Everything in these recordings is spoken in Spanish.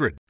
888 532 3500.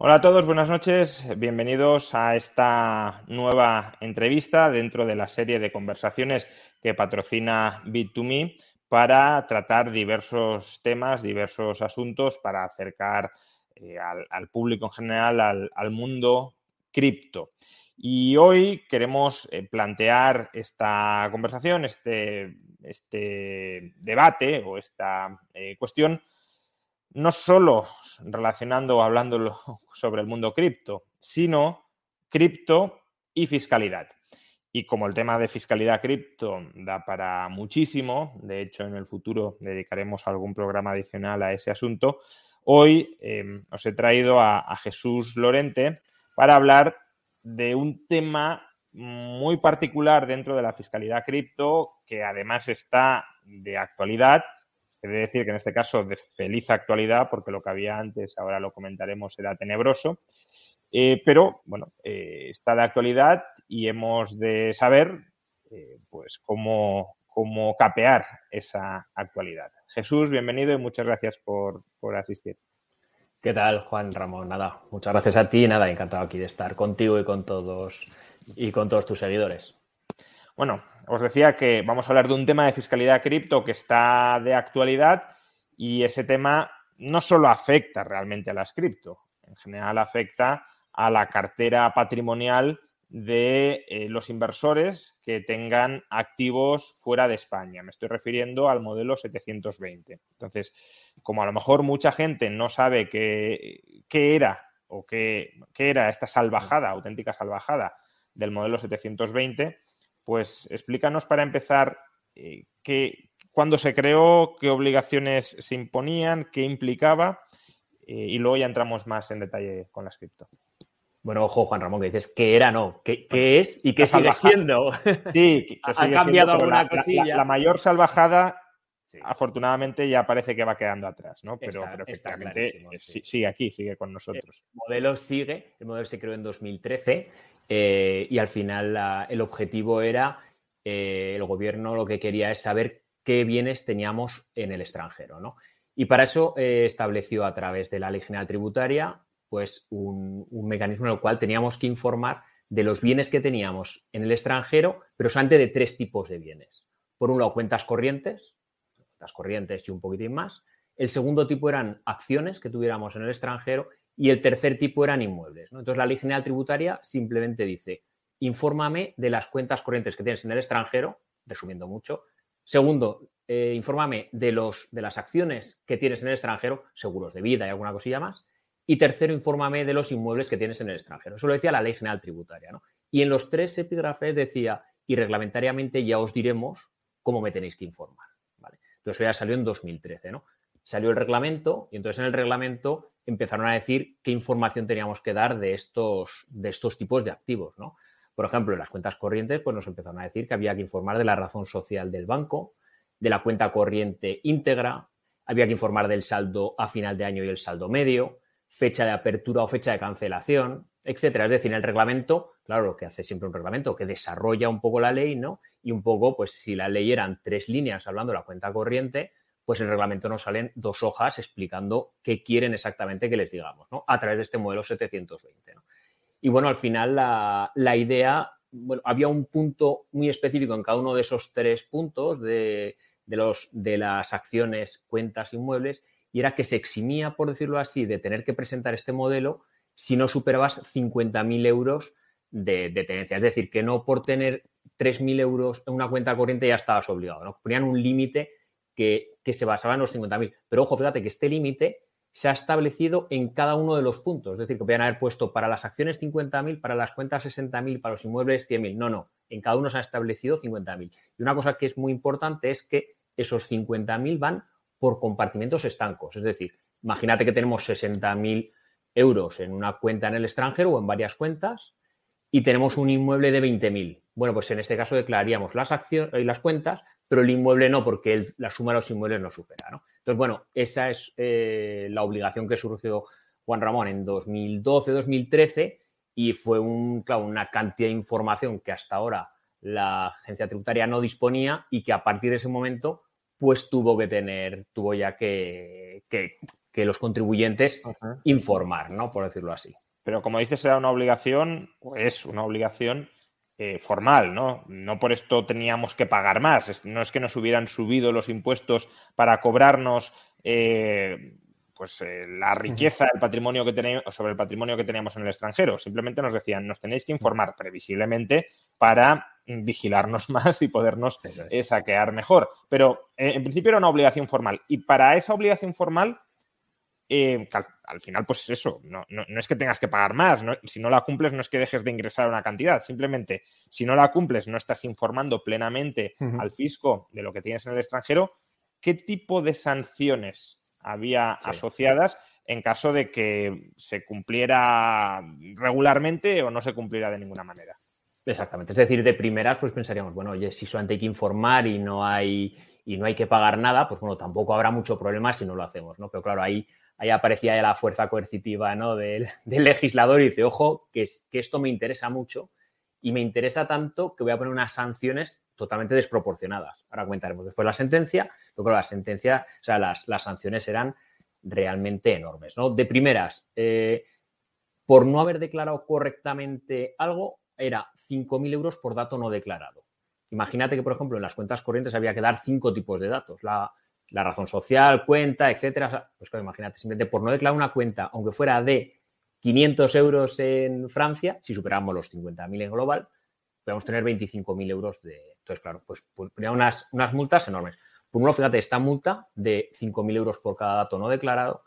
Hola a todos, buenas noches. Bienvenidos a esta nueva entrevista dentro de la serie de conversaciones que patrocina Bit2Me para tratar diversos temas, diversos asuntos para acercar eh, al, público en general al, al mundo cripto. Y hoy queremos eh, plantear esta conversación, este, este, debate o esta eh, cuestión no solo relacionando o hablando sobre el mundo cripto, sino cripto y fiscalidad. Y como el tema de fiscalidad cripto da para muchísimo, de hecho en el futuro dedicaremos algún programa adicional a ese asunto, hoy eh, os he traído a, a Jesús Lorente para hablar de un tema muy particular dentro de la fiscalidad cripto que además está de actualidad He de decir que en este caso de feliz actualidad, porque lo que había antes, ahora lo comentaremos, era tenebroso. Eh, pero bueno, eh, está de actualidad y hemos de saber eh, pues cómo, cómo capear esa actualidad. Jesús, bienvenido y muchas gracias por, por asistir. ¿Qué tal, Juan Ramón? Nada, muchas gracias a ti, nada, encantado aquí de estar contigo y con todos y con todos tus seguidores. Bueno, os decía que vamos a hablar de un tema de fiscalidad cripto que está de actualidad y ese tema no solo afecta realmente a las cripto, en general afecta a la cartera patrimonial de eh, los inversores que tengan activos fuera de España. Me estoy refiriendo al modelo 720. Entonces, como a lo mejor mucha gente no sabe qué, qué era o qué, qué era esta salvajada, auténtica salvajada del modelo 720, pues explícanos para empezar eh, qué, cuándo se creó, qué obligaciones se imponían, qué implicaba eh, y luego ya entramos más en detalle con la cripto. Bueno, ojo, Juan Ramón, que dices que era, no, qué, qué es y qué sigue siendo. Sí, que, ha cambiado siendo, alguna la, cosilla. La, la, mayor salvajada, sí. afortunadamente, ya parece que va quedando atrás, ¿no? Pero, Está- pero efectivamente eh, sí. sí- sigue aquí, sigue con nosotros. El modelo sigue, el modelo se creó en 2013 eh, y al final el objetivo era eh, el gobierno lo que quería es saber qué bienes teníamos en el extranjero, ¿no? Y para eso eh, estableció a través de la Ley General Tributaria pues un, mecanismo en el cual teníamos que informar de los bienes que teníamos en el extranjero, pero solamente de tres tipos de bienes. Por un lado, cuentas corrientes, cuentas corrientes y un poquitín más. El segundo tipo eran acciones que tuviéramos en el extranjero y el tercer tipo eran inmuebles. Entonces, la Ley General Tributaria simplemente dice, infórmame de las cuentas corrientes que tienes en el extranjero, resumiendo mucho. Segundo, eh, infórmame de, los, de las acciones que tienes en el extranjero, seguros de vida y alguna cosilla más. Y tercero, infórmame de los inmuebles que tienes en el extranjero. Eso lo decía la Ley General Tributaria. ¿no? Y en los tres epígrafes decía, y reglamentariamente ya os diremos cómo me tenéis que informar. ¿vale? Entonces, eso ya salió en 2013. ¿no? Salió el reglamento y entonces en el reglamento empezaron a decir qué información teníamos que dar de estos, de estos tipos de activos. ¿no? Por ejemplo, en las cuentas corrientes, pues nos empezaron a decir que había que informar de la razón social del banco, de la cuenta corriente íntegra, había que informar del saldo a final de año y el saldo medio, fecha de apertura o fecha de cancelación, etcétera. Es decir, el reglamento, claro, lo que hace siempre un reglamento, que desarrolla un poco la ley, ¿no? Y un poco, pues si la ley eran tres líneas hablando de la cuenta corriente, pues el reglamento nos salen dos hojas explicando qué quieren exactamente que les digamos, ¿no? A través de este modelo 720, Y bueno, al final la, la idea, bueno, había un punto muy específico en cada uno de esos tres puntos de, de, los, de las acciones, cuentas, inmuebles, y era que se eximía, por decirlo así, de tener que presentar este modelo si no superabas 50.000 euros de, tenencia. Es decir, que no por tener 3.000 euros en una cuenta corriente ya estabas obligado. ¿no? Ponían un límite que, se basaba en los 50.000. Pero ojo, fíjate que este límite se ha establecido en cada uno de los puntos. Es decir, que podían haber puesto para las acciones 50.000, para las cuentas 60.000, para los inmuebles 100.000. No, no. En cada uno se ha establecido 50.000. Y una cosa que es muy importante es que esos 50.000 van por compartimentos estancos. Es decir, imagínate que tenemos 60.000 euros en una cuenta en el extranjero o en varias cuentas y tenemos un inmueble de 20.000. Bueno, pues en este caso declararíamos las acciones y las cuentas, pero el inmueble no, porque la suma de los inmuebles no supera. ¿no? Entonces, bueno, esa es eh, la obligación que surgió Juan Ramón en 2012-2013 y fue un, una cantidad de información que hasta ahora la agencia tributaria no disponía y que a partir de ese momento pues tuvo que tener, tuvo ya que, que, los contribuyentes informar, ¿no? Por decirlo así. Pero como dices, era una obligación, o es una obligación eh, formal, ¿no? No por esto teníamos que pagar más. no es que nos hubieran subido los impuestos para cobrarnos eh, pues eh, la riqueza del patrimonio que tenemos sobre el patrimonio que teníamos en el extranjero. Simplemente nos decían, nos tenéis que informar previsiblemente para vigilarnos más y podernos eh, saquear mejor. Pero eh, en principio era una obligación formal. Y para esa obligación formal, al, final, pues eso, no, es que tengas que pagar más. si no la cumples, no es que dejes de ingresar una cantidad. Simplemente, si no la cumples, no estás informando plenamente al fisco de lo que tienes en el extranjero. ¿Qué tipo de sanciones había asociadas en caso de que se cumpliera regularmente o no se cumpliera de ninguna manera. Exactamente. Es decir, de primeras, pues pensaríamos, bueno, oye, si solamente hay que informar y no hay, y no hay que pagar nada, pues bueno, tampoco habrá mucho problema si no lo hacemos, ¿no? Pero claro, ahí, ahí aparecía ya la fuerza coercitiva ¿no? del, legislador y dice, ojo, que, que esto me interesa mucho y me interesa tanto que voy a poner unas sanciones totalmente desproporcionadas. Ahora comentaremos después la sentencia, pero claro, la sentencia, o sea, las, sanciones eran realmente enormes. ¿no? De primeras, eh, por no haber declarado correctamente algo, era 5.000 euros por dato no declarado. Imagínate que, por ejemplo, en las cuentas corrientes había que dar cinco tipos de datos. La, razón social, cuenta, etcétera. Pues claro, imagínate, simplemente por no declarar una cuenta, aunque fuera de 500 euros en Francia, si superamos los 50.000 en global, podemos tener 25.000 euros de... Entonces, claro, pues, ponía unas, unas multas enormes. Por uno, fíjate, esta multa de 5.000 euros por cada dato no declarado,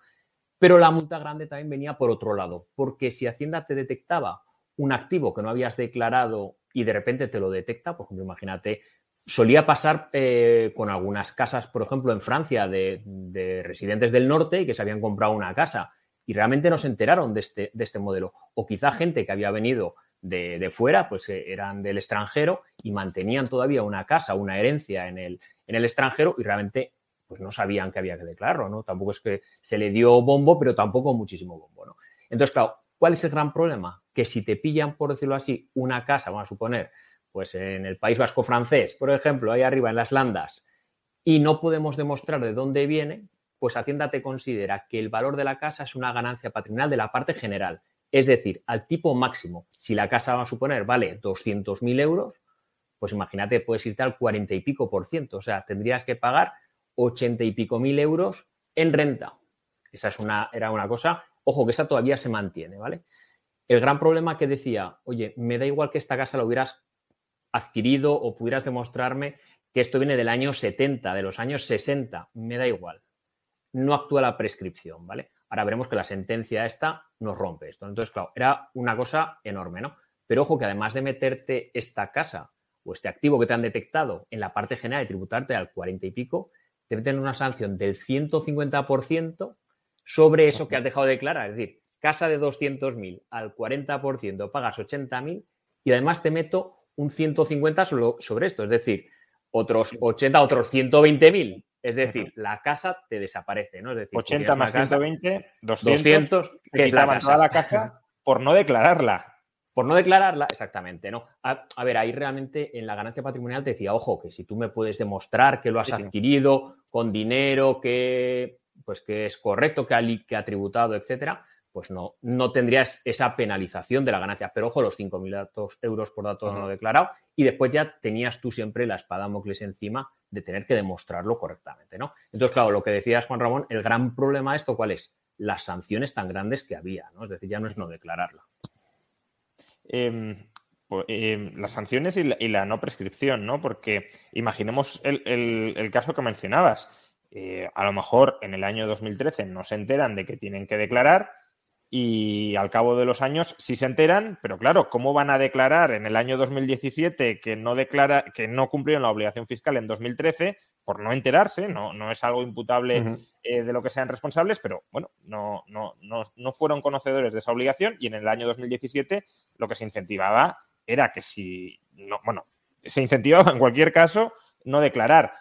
pero la multa grande también venía por otro lado, porque si Hacienda te detectaba un activo que no habías declarado y de repente te lo detecta, por ejemplo, imagínate, solía pasar eh, con algunas casas, por ejemplo, en Francia, de, de, residentes del norte que se habían comprado una casa y realmente no se enteraron de este, este modelo. O quizá gente que había venido de, fuera, pues eh, eran del extranjero y mantenían todavía una casa, una herencia en el, en el extranjero y realmente pues no sabían que había que declararlo, ¿no? Tampoco es que se le dio bombo, pero tampoco muchísimo bombo, ¿no? Entonces, claro, ¿cuál es el gran problema? Que si te pillan, por decirlo así, una casa, vamos a suponer, pues en el País Vasco francés, por ejemplo, ahí arriba en las Landas, y no podemos demostrar de dónde viene, pues Hacienda te considera que el valor de la casa es una ganancia patrimonial de la parte general, es decir, al tipo máximo. Si la casa, vamos a suponer, vale 200.000 euros, pues imagínate, puedes irte al 40 y pico por ciento, o sea, tendrías que pagar 80 y pico mil euros en renta. Esa es una, era una cosa, ojo, que esa todavía se mantiene, ¿vale? El gran problema que decía, oye, me da igual que esta casa la hubieras adquirido o pudieras demostrarme que esto viene del año 70, de los años 60, me da igual. No actúa la prescripción, ¿vale? Ahora veremos que la sentencia esta nos rompe esto. Entonces, claro, era una cosa enorme, ¿no? Pero ojo que además de meterte esta casa o este activo que te han detectado en la parte general y tributarte al 40 y pico, te meten una sanción del 150% sobre eso que has dejado de declarar. Es decir, casa de 200.000 al 40% pagas 80.000 y además te meto un 150 sobre esto. Es decir, otros 80, otros 120.000. Es decir, la casa te desaparece, ¿no? Es decir, 80 más 120, 200, que es la toda la casa por no declararla. Por no declararla, exactamente, ¿no? A, ver, ahí realmente en la ganancia patrimonial te decía, ojo, que si tú me puedes demostrar que lo has adquirido con dinero que, pues que es correcto, que ha, que ha tributado, etcétera, pues no, no tendrías esa penalización de la ganancia. Pero ojo, los 5.000 euros por datos no declarado y después ya tenías tú siempre la espada Mocles encima de tener que demostrarlo correctamente, ¿no? Entonces, claro, lo que decías, Juan Ramón, el gran problema de esto, ¿cuál es? Las sanciones tan grandes que había, ¿no? Es decir, ya no es no declararla. Em, pues, em, las sanciones y la, no prescripción, ¿no? Porque imaginemos el, caso que mencionabas. Eh, a lo mejor en el año 2013 no se enteran de que tienen que declarar y al cabo de los años sí se enteran, pero claro, ¿cómo van a declarar en el año 2017 que no declara, que no cumplieron la obligación fiscal en 2013 por no enterarse? No, no es algo imputable eh, de lo que sean responsables, pero bueno, no, no, no, no fueron conocedores de esa obligación y en el año 2017 lo que se incentivaba era que si no, bueno, se incentivaba en cualquier caso no declarar.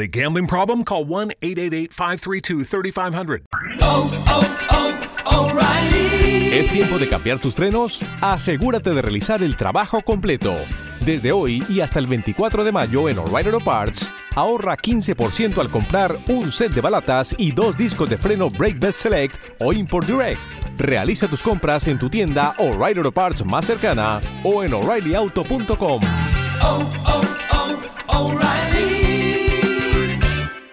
Gambling problem? Call 1 888 532 3500. ¿Es tiempo de cambiar tus frenos? Asegúrate de realizar el trabajo completo. Desde hoy y hasta el 24 de mayo en O'Reilly Auto Parts, ahorra 15% al comprar un set de balatas y dos discos de freno Brake Best Select o Import Direct. Realiza tus compras en tu tienda O'Reilly Auto Parts más cercana o en o'ReillyAuto.com.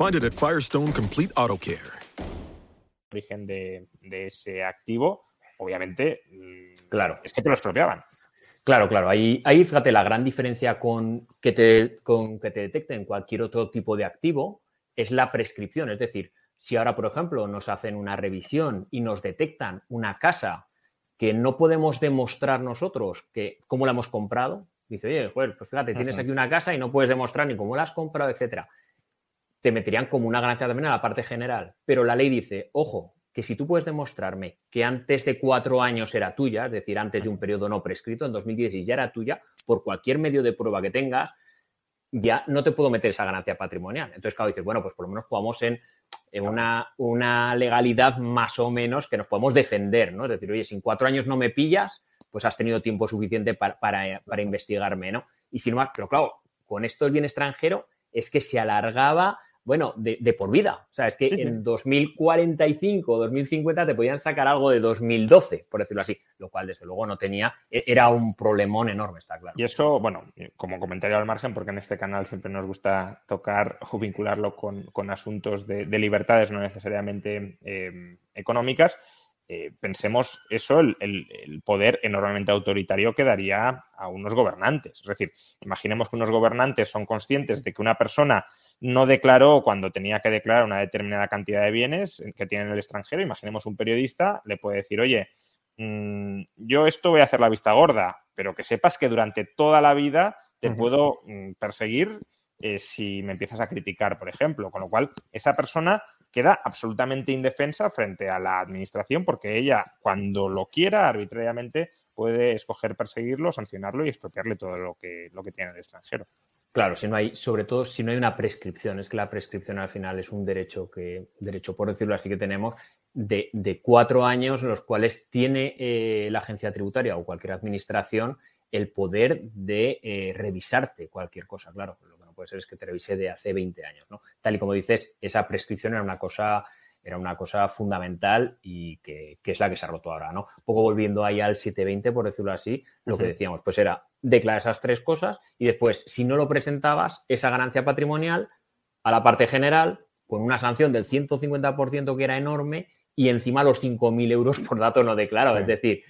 Find it at Firestone Complete Auto Care. origen de, ese activo, obviamente, mm, claro. es que te lo expropiaban. Claro, claro. Ahí, ahí fíjate, la gran diferencia con que, te, con que te detecten cualquier otro tipo de activo es la prescripción. Es decir, si ahora, por ejemplo, nos hacen una revisión y nos detectan una casa que no podemos demostrar nosotros que cómo la hemos comprado, dice, oye, pues fíjate, tienes aquí una casa y no puedes demostrar ni cómo la has comprado, etcétera te meterían como una ganancia también a la parte general. Pero la ley dice, ojo, que si tú puedes demostrarme que antes de cuatro años era tuya, es decir, antes de un periodo no prescrito, en 2016 ya era tuya, por cualquier medio de prueba que tengas, ya no te puedo meter esa ganancia patrimonial. Entonces, claro, dices, bueno, pues por lo menos jugamos en, una, una, legalidad más o menos que nos podemos defender, ¿no? Es decir, oye, si en cuatro años no me pillas, pues has tenido tiempo suficiente para, para, para investigarme, ¿no? Y sin más, pero claro, con esto el bien extranjero es que se alargaba bueno, de, por vida. O sea, es que en 2045 o 2050 te podían sacar algo de 2012, por decirlo así, lo cual desde luego no tenía, e, era un problemón enorme, está claro. Y eso, bueno, como comentario al margen, porque en este canal siempre nos gusta tocar o vincularlo con, asuntos de, libertades no necesariamente em, económicas, eh, pensemos eso, el, el, poder enormemente autoritario que daría a unos gobernantes. Es decir, imaginemos que unos gobernantes son conscientes de que una persona no declaró cuando tenía que declarar una determinada cantidad de bienes que tiene en el extranjero. Imaginemos un periodista, le puede decir, oye, mm, yo esto voy a hacer la vista gorda, pero que sepas que durante toda la vida te puedo mm, perseguir eh, si me empiezas a criticar, por ejemplo. Con lo cual, esa persona queda absolutamente indefensa frente a la administración porque ella, cuando lo quiera, arbitrariamente puede escoger perseguirlo, sancionarlo y expropiarle todo lo que, lo que tiene en el extranjero. Claro, si no hay, sobre todo si no hay una prescripción, es que la prescripción al final es un derecho que, derecho por decirlo así, que tenemos de, cuatro años, los cuales tiene eh, la agencia tributaria o cualquier administración el poder de eh, revisarte cualquier cosa. Claro, lo que no puede ser es que te revise de hace 20 años, ¿no? Tal y como dices, esa prescripción era una cosa era una cosa fundamental y que, es la que se ha roto ahora, ¿no? Un poco volviendo ahí al 720, por decirlo así, lo que decíamos, pues era declarar esas tres cosas y después, si no lo presentabas, esa ganancia patrimonial a la parte general, con una sanción del 150% que era enorme y encima los 5.000 euros por dato no declarado. Es decir,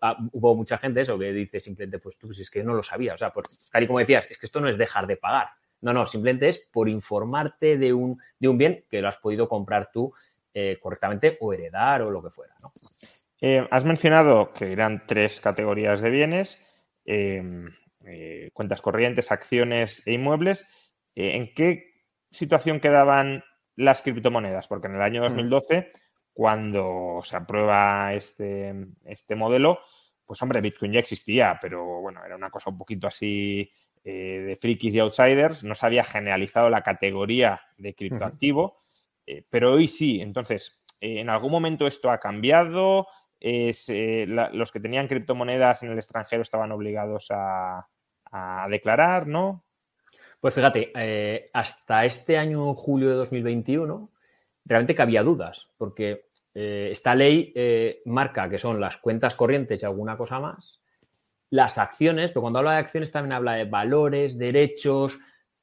ah, hubo mucha gente eso que dice simplemente, pues tú, si es que no lo sabía. O sea, pues, tal y como decías, es que esto no es dejar de pagar. No, no, simplemente es por informarte de un, de un bien que lo has podido comprar tú eh, correctamente o heredar o lo que fuera. ¿no? Eh, has mencionado que eran tres categorías de bienes, eh, cuentas corrientes, acciones e inmuebles. ¿En qué situación quedaban las criptomonedas? Porque en el año 2012, mm. cuando se aprueba este, este modelo, pues hombre, Bitcoin ya existía, pero bueno, era una cosa un poquito así de frikis y outsiders, no se había generalizado la categoría de criptoactivo. Eh, pero hoy sí. Entonces, eh, ¿en algún momento esto ha cambiado? Eh, los que tenían criptomonedas en el extranjero estaban obligados a, declarar, ¿no? Pues fíjate, hasta este año, julio de 2021, realmente que había dudas, porque esta ley marca que son las cuentas corrientes y alguna cosa más, las acciones, pero cuando habla de acciones también habla de valores, derechos,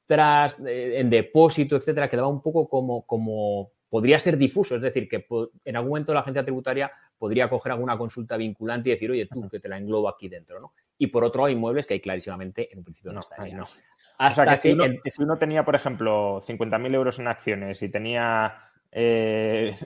tras, eh, en depósito, etcétera, quedaba un poco como, como podría ser difuso, es decir, que en algún momento la agencia tributaria podría coger alguna consulta vinculante y decir, oye, tú, que te la englobo aquí dentro, ¿no? Y por otro, hay inmuebles que hay clarísimamente en un principio no, ¿no? Hasta que, si, uno, tenía, por ejemplo, 50.000 euros en acciones y tenía 500 eh,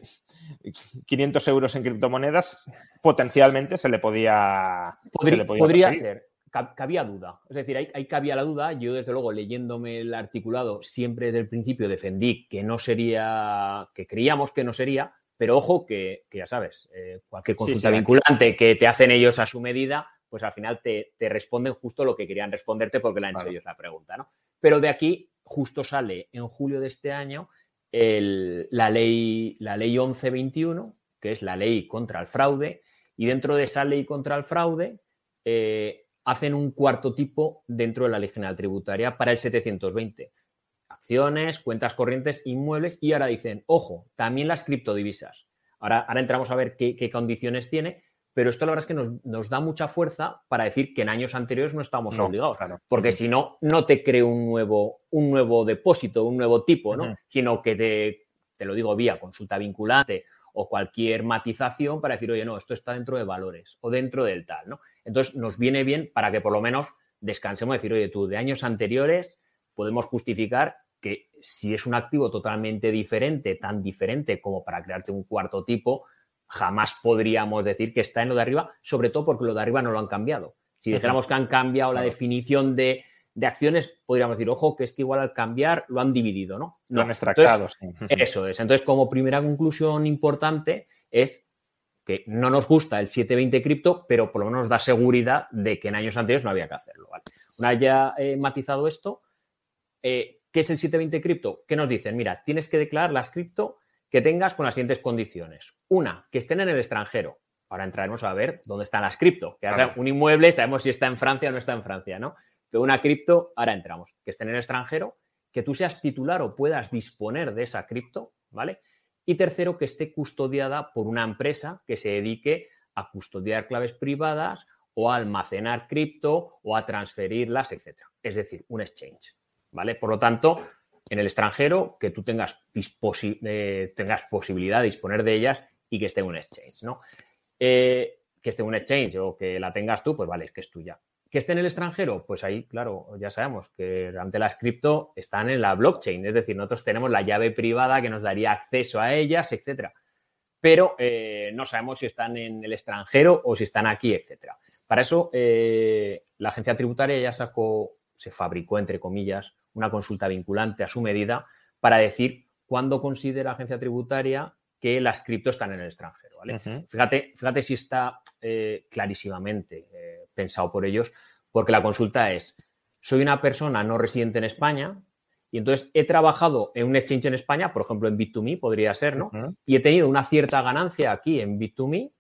euros en criptomonedas, potencialmente se le podía... Podría, ser cabía duda. Es decir, ahí, cabía la duda. Yo, desde luego, leyéndome el articulado, siempre desde el principio defendí que no sería, que creíamos que no sería, pero ojo que, ya sabes, eh, cualquier consulta vinculante que te hacen ellos a su medida, pues al final te, responden justo lo que querían responderte porque la han hecho ellos la pregunta, ¿no? Pero de aquí justo sale en julio de este año la, ley, la ley 1121, que es la ley contra el fraude, y dentro de esa ley contra el fraude eh, hacen un cuarto tipo dentro de la ley general tributaria para el 720. Acciones, cuentas corrientes, inmuebles y ahora dicen, ojo, también las criptodivisas. Ahora, ahora entramos a ver qué, condiciones tiene, pero esto la verdad es que nos, da mucha fuerza para decir que en años anteriores no estamos obligados, porque si no, no te cree un nuevo, un nuevo depósito, un nuevo tipo, ¿no? Sino que te, te lo digo vía consulta vinculante o cualquier matización para decir, oye, no, esto está dentro de valores o dentro del tal, ¿no? Entonces, nos viene bien para que por lo menos descansemos decir, oye, tú, de años anteriores podemos justificar que si es un activo totalmente diferente, tan diferente como para crearte un cuarto tipo, jamás podríamos decir que está en lo de arriba, sobre todo porque lo de arriba no lo han cambiado. Si dijéramos que han cambiado la definición de, de acciones, podríamos decir, ojo, que es que igual al cambiar lo han dividido, ¿no? Lo han extractado, Eso es. Entonces, como primera conclusión importante es que no nos gusta el 720 cripto, pero por lo menos nos da seguridad de que en años anteriores no había que hacerlo. Una vez ya he matizado esto, eh, ¿qué es el 720 cripto? ¿Qué nos dicen? Mira, tienes que declarar las cripto que tengas con las siguientes condiciones. Una, que estén en el extranjero. Ahora entraremos a ver dónde están las cripto. Que ahora un inmueble sabemos si está en Francia o no está en Francia, ¿no? Una cripto, ahora entramos, que estén en el extranjero, que tú seas titular o puedas disponer de esa cripto, ¿vale? Y tercero, que esté custodiada por una empresa que se dedique a custodiar claves privadas o a almacenar cripto o a transferirlas, etcétera. Es decir, un exchange, ¿vale? Por lo tanto, en el extranjero, que tú tengas, eh, tengas posibilidad de disponer de ellas y que esté en un exchange, ¿no? Eh, que esté en un exchange o que la tengas tú, pues vale, es que es tuya. Que esté en el extranjero, pues ahí, claro, ya sabemos que ante las cripto están en la blockchain, es decir, nosotros tenemos la llave privada que nos daría acceso a ellas, etcétera. Pero eh, no sabemos si están en el extranjero o si están aquí, etcétera. Para eso, eh, la agencia tributaria ya sacó, se fabricó, entre comillas, una consulta vinculante a su medida para decir cuándo considera la agencia tributaria que las cripto están en el extranjero. ¿vale? fíjate, fíjate si está eh, clarísimamente pensado por ellos, porque la consulta es, soy una persona no residente en España y entonces he trabajado en un exchange en España, por ejemplo en Bit2Me podría ser, ¿no? Y he tenido una cierta ganancia aquí en Bit2Me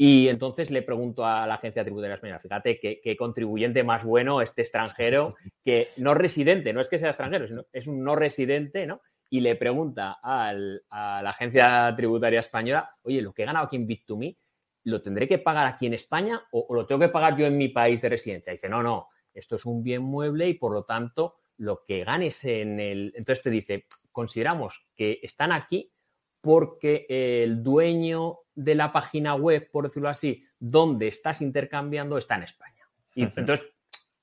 y entonces le pregunto a la agencia tributaria española, fíjate qué, contribuyente más bueno este extranjero que no residente, no es que sea extranjero, sino es un no residente, ¿no? Y le pregunta a la agencia tributaria española, oye, lo que he ganado aquí en Bit2Me, ¿lo tendré que pagar aquí en España o, lo tengo que pagar yo en mi país de residencia? dice, no, no, esto es un bien mueble y por lo tanto lo que ganes en el... Entonces te dice, consideramos que están aquí porque el dueño de la página web, por decirlo así, donde estás intercambiando está en España. Y entonces,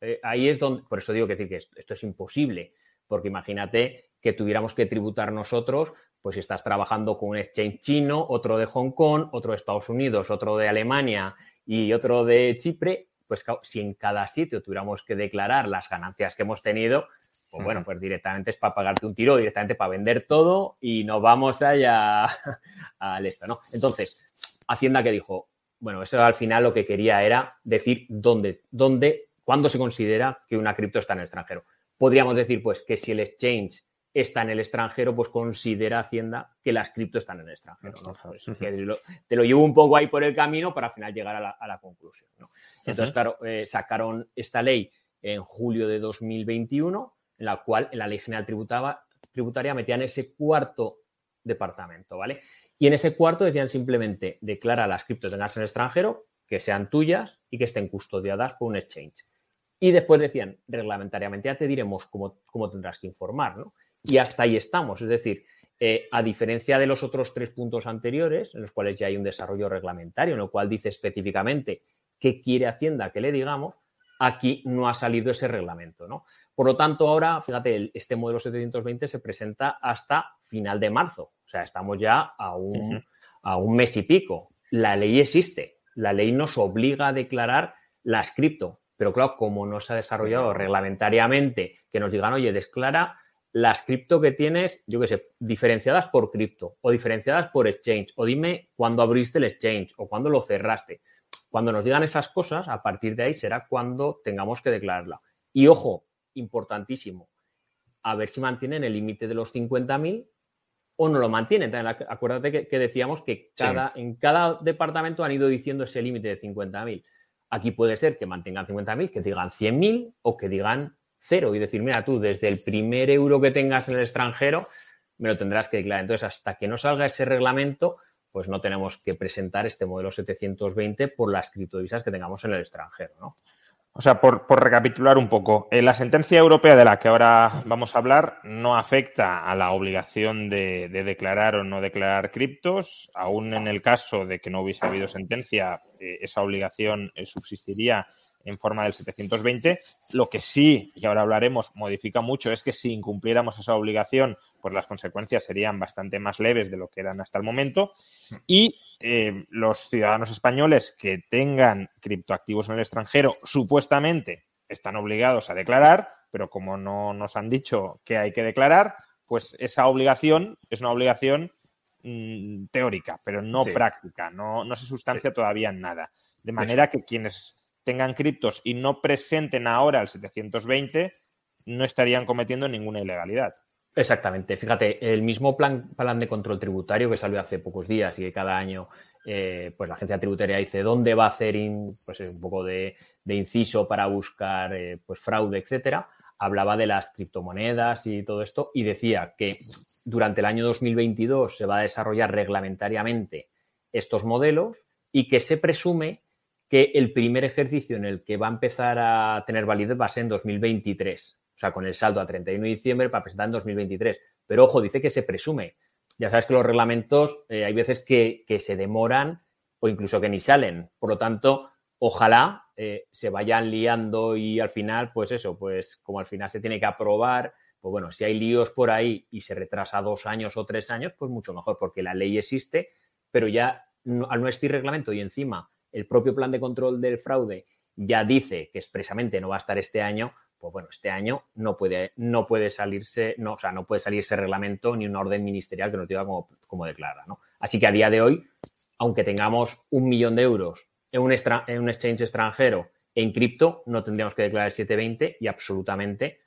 eh, ahí es donde, por eso digo que, decir que esto, es imposible, porque imagínate que tuviéramos que tributar nosotros, pues si estás trabajando con un exchange chino, otro de Hong Kong, otro de Estados Unidos, otro de Alemania y otro de Chipre, pues si en cada sitio tuviéramos que declarar las ganancias que hemos tenido, pues bueno, pues directamente es para pagarte un tiro, directamente para vender todo y nos vamos allá al esto, ¿no? Entonces, Hacienda que dijo, bueno, eso al final lo que quería era decir dónde, dónde, cuándo se considera que una cripto está en el extranjero. Podríamos decir, pues, que si el exchange está en el extranjero, pues considera Hacienda que las cripto están en el extranjero. Pues, te lo llevo un poco ahí por el camino para al final llegar a la, conclusión. Entonces, claro, eh, sacaron esta ley en julio de 2021 en la cual en la Ley General Tributaria metían ese cuarto departamento, ¿vale? Y en ese cuarto decían simplemente, declara las criptos en el extranjero, que sean tuyas y que estén custodiadas por un exchange. Y después decían, reglamentariamente ya te diremos cómo, cómo tendrás que informar, ¿no? Y hasta ahí estamos. Es decir, eh, a diferencia de los otros tres puntos anteriores, en los cuales ya hay un desarrollo reglamentario, en el cual dice específicamente qué quiere Hacienda que le digamos, aquí no ha salido ese reglamento, ¿no? Por lo tanto, ahora, fíjate, este modelo 720 se presenta hasta final de marzo. O sea, estamos ya a un, a un mes y pico. La ley existe. La ley nos obliga a declarar las cripto. Pero claro, como no se ha desarrollado reglamentariamente que nos digan, oye, declara las cripto que tienes, yo qué sé, diferenciadas por cripto o diferenciadas por exchange, o dime cuándo abriste el exchange o cuándo lo cerraste. Cuando nos digan esas cosas, a partir de ahí será cuando tengamos que declararla. Y ojo, importantísimo, a ver si mantienen el límite de los 50.000 o no lo mantienen. acuérdate que, decíamos que cada, en cada departamento han ido diciendo ese límite de 50.000. Aquí puede ser que mantengan 50.000, que digan 100.000 o que digan cero y decir, mira, tú desde el primer euro que tengas en el extranjero me lo tendrás que declarar. Entonces, hasta que no salga ese reglamento, pues no tenemos que presentar este modelo 720 por las criptodivisas que tengamos en el extranjero, ¿no? O sea, por, recapitular un poco, eh, la sentencia europea de la que ahora vamos a hablar no afecta a la obligación de, declarar o no declarar criptos. Aún en el caso de que no hubiese habido sentencia, eh, esa obligación eh, subsistiría en forma del 720. Lo que sí, y ahora hablaremos, modifica mucho es que si incumpliéramos esa obligación, pues las consecuencias serían bastante más leves de lo que eran hasta el momento. Y eh, los ciudadanos españoles que tengan criptoactivos en el extranjero, supuestamente están obligados a declarar, pero como no nos han dicho que hay que declarar, pues esa obligación es una obligación mm, teórica, pero no práctica, no, no, se sustancia todavía en nada. De manera que quienes tengan criptos y no presenten ahora el 720 no estarían cometiendo ninguna ilegalidad. Exactamente. Fíjate, el mismo plan, plan de control tributario que salió hace pocos días y que cada año eh, pues la agencia tributaria dice dónde va a hacer pues un poco de, inciso para buscar eh, pues fraude, etcétera, hablaba de las criptomonedas y todo esto y decía que durante el año 2022 se va a desarrollar reglamentariamente estos modelos y que se presume que el primer ejercicio en el que va a empezar a tener validez va a ser en 2023 o sea, con el saldo a 31 de diciembre para presentar en 2023. Pero ojo, dice que se presume. Ya sabes que los reglamentos eh, hay veces que, se demoran o incluso que ni salen. Por lo tanto, ojalá eh, se vayan liando y al final, pues eso, pues como al final se tiene que aprobar, pues bueno, si hay líos por ahí y se retrasa dos años o tres años, pues mucho mejor, porque la ley existe, pero ya al no existir reglamento y encima el propio plan de control del fraude ya dice que expresamente no va a estar este año, pues bueno, este año no puede, no puede salirse, no, o sea, no puede salirse reglamento ni una orden ministerial que nos diga cómo, declara, ¿no? Así que a día de hoy, aunque tengamos un millón de euros en un, en un exchange extranjero en cripto, no tendríamos que declarar el 720 y absolutamente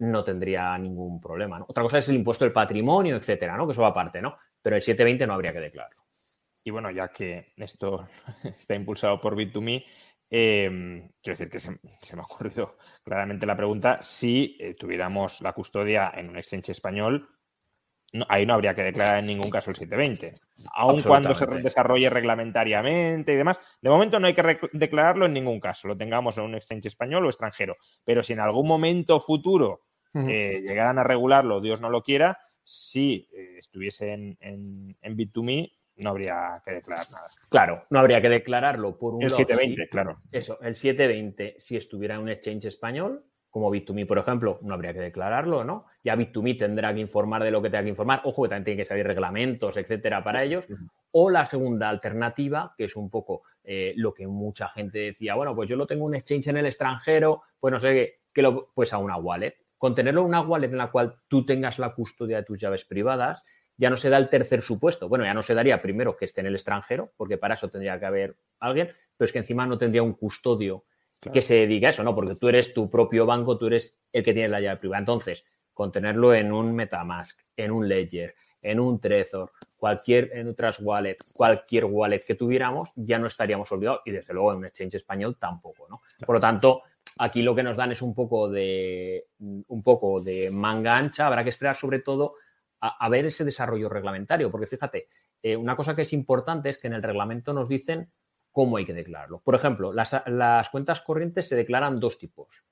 no tendría ningún problema. Otra cosa es el impuesto del patrimonio, etcétera, ¿no? Que eso va aparte, ¿no? Pero el 720 no habría que declararlo. Y bueno, ya que esto está impulsado por Bit2Me, Em, quiero decir que se, me ha ocurrido claramente la pregunta, si eh, tuviéramos la custodia en un exchange español, ahí no habría que declarar en ningún caso el 720, aun cuando se desarrolle reglamentariamente y demás. De momento no hay que declararlo en ningún caso, lo tengamos en un exchange español o extranjero, pero si en algún momento futuro eh, llegaran a regularlo, Dios no lo quiera, si eh, estuviese en, en, en Bit2Me, no habría que declarar nada. Claro, no habría que declararlo por un El 720, claro. Eso, el 720, si estuviera en un exchange español, como Bit2Me, por ejemplo, no habría que declararlo, ¿no? Ya Bit2Me tendrá que informar de lo que tenga que informar. Ojo, que también tiene que salir reglamentos, etcétera, para ellos. O la segunda alternativa, que es un poco eh, lo que mucha gente decía, bueno, pues yo lo tengo un exchange en el extranjero, pues no sé qué, que lo, pues a una wallet. Con tenerlo en una wallet en la cual tú tengas la custodia de tus llaves privadas, ya no se da el tercer supuesto. Bueno, ya no se daría primero que esté en el extranjero, porque para eso tendría que haber alguien, pero es que encima no tendría un custodio que se diga eso, ¿no? Porque tú eres tu propio banco, tú eres el que tiene la llave privada. Entonces, con tenerlo en un Metamask, en un Ledger, en un Trezor, cualquier, en otras wallets, cualquier wallet que tuviéramos, ya no estaríamos olvidados y desde luego en un exchange español tampoco, ¿no? Por lo tanto, aquí lo que nos dan es un poco de, un poco de manga ancha, habrá que esperar sobre todo a, ver ese desarrollo reglamentario, porque fíjate, eh, una cosa que es importante es que en el reglamento nos dicen cómo hay que declararlo. Por ejemplo, las, cuentas corrientes se declaran dos tipos,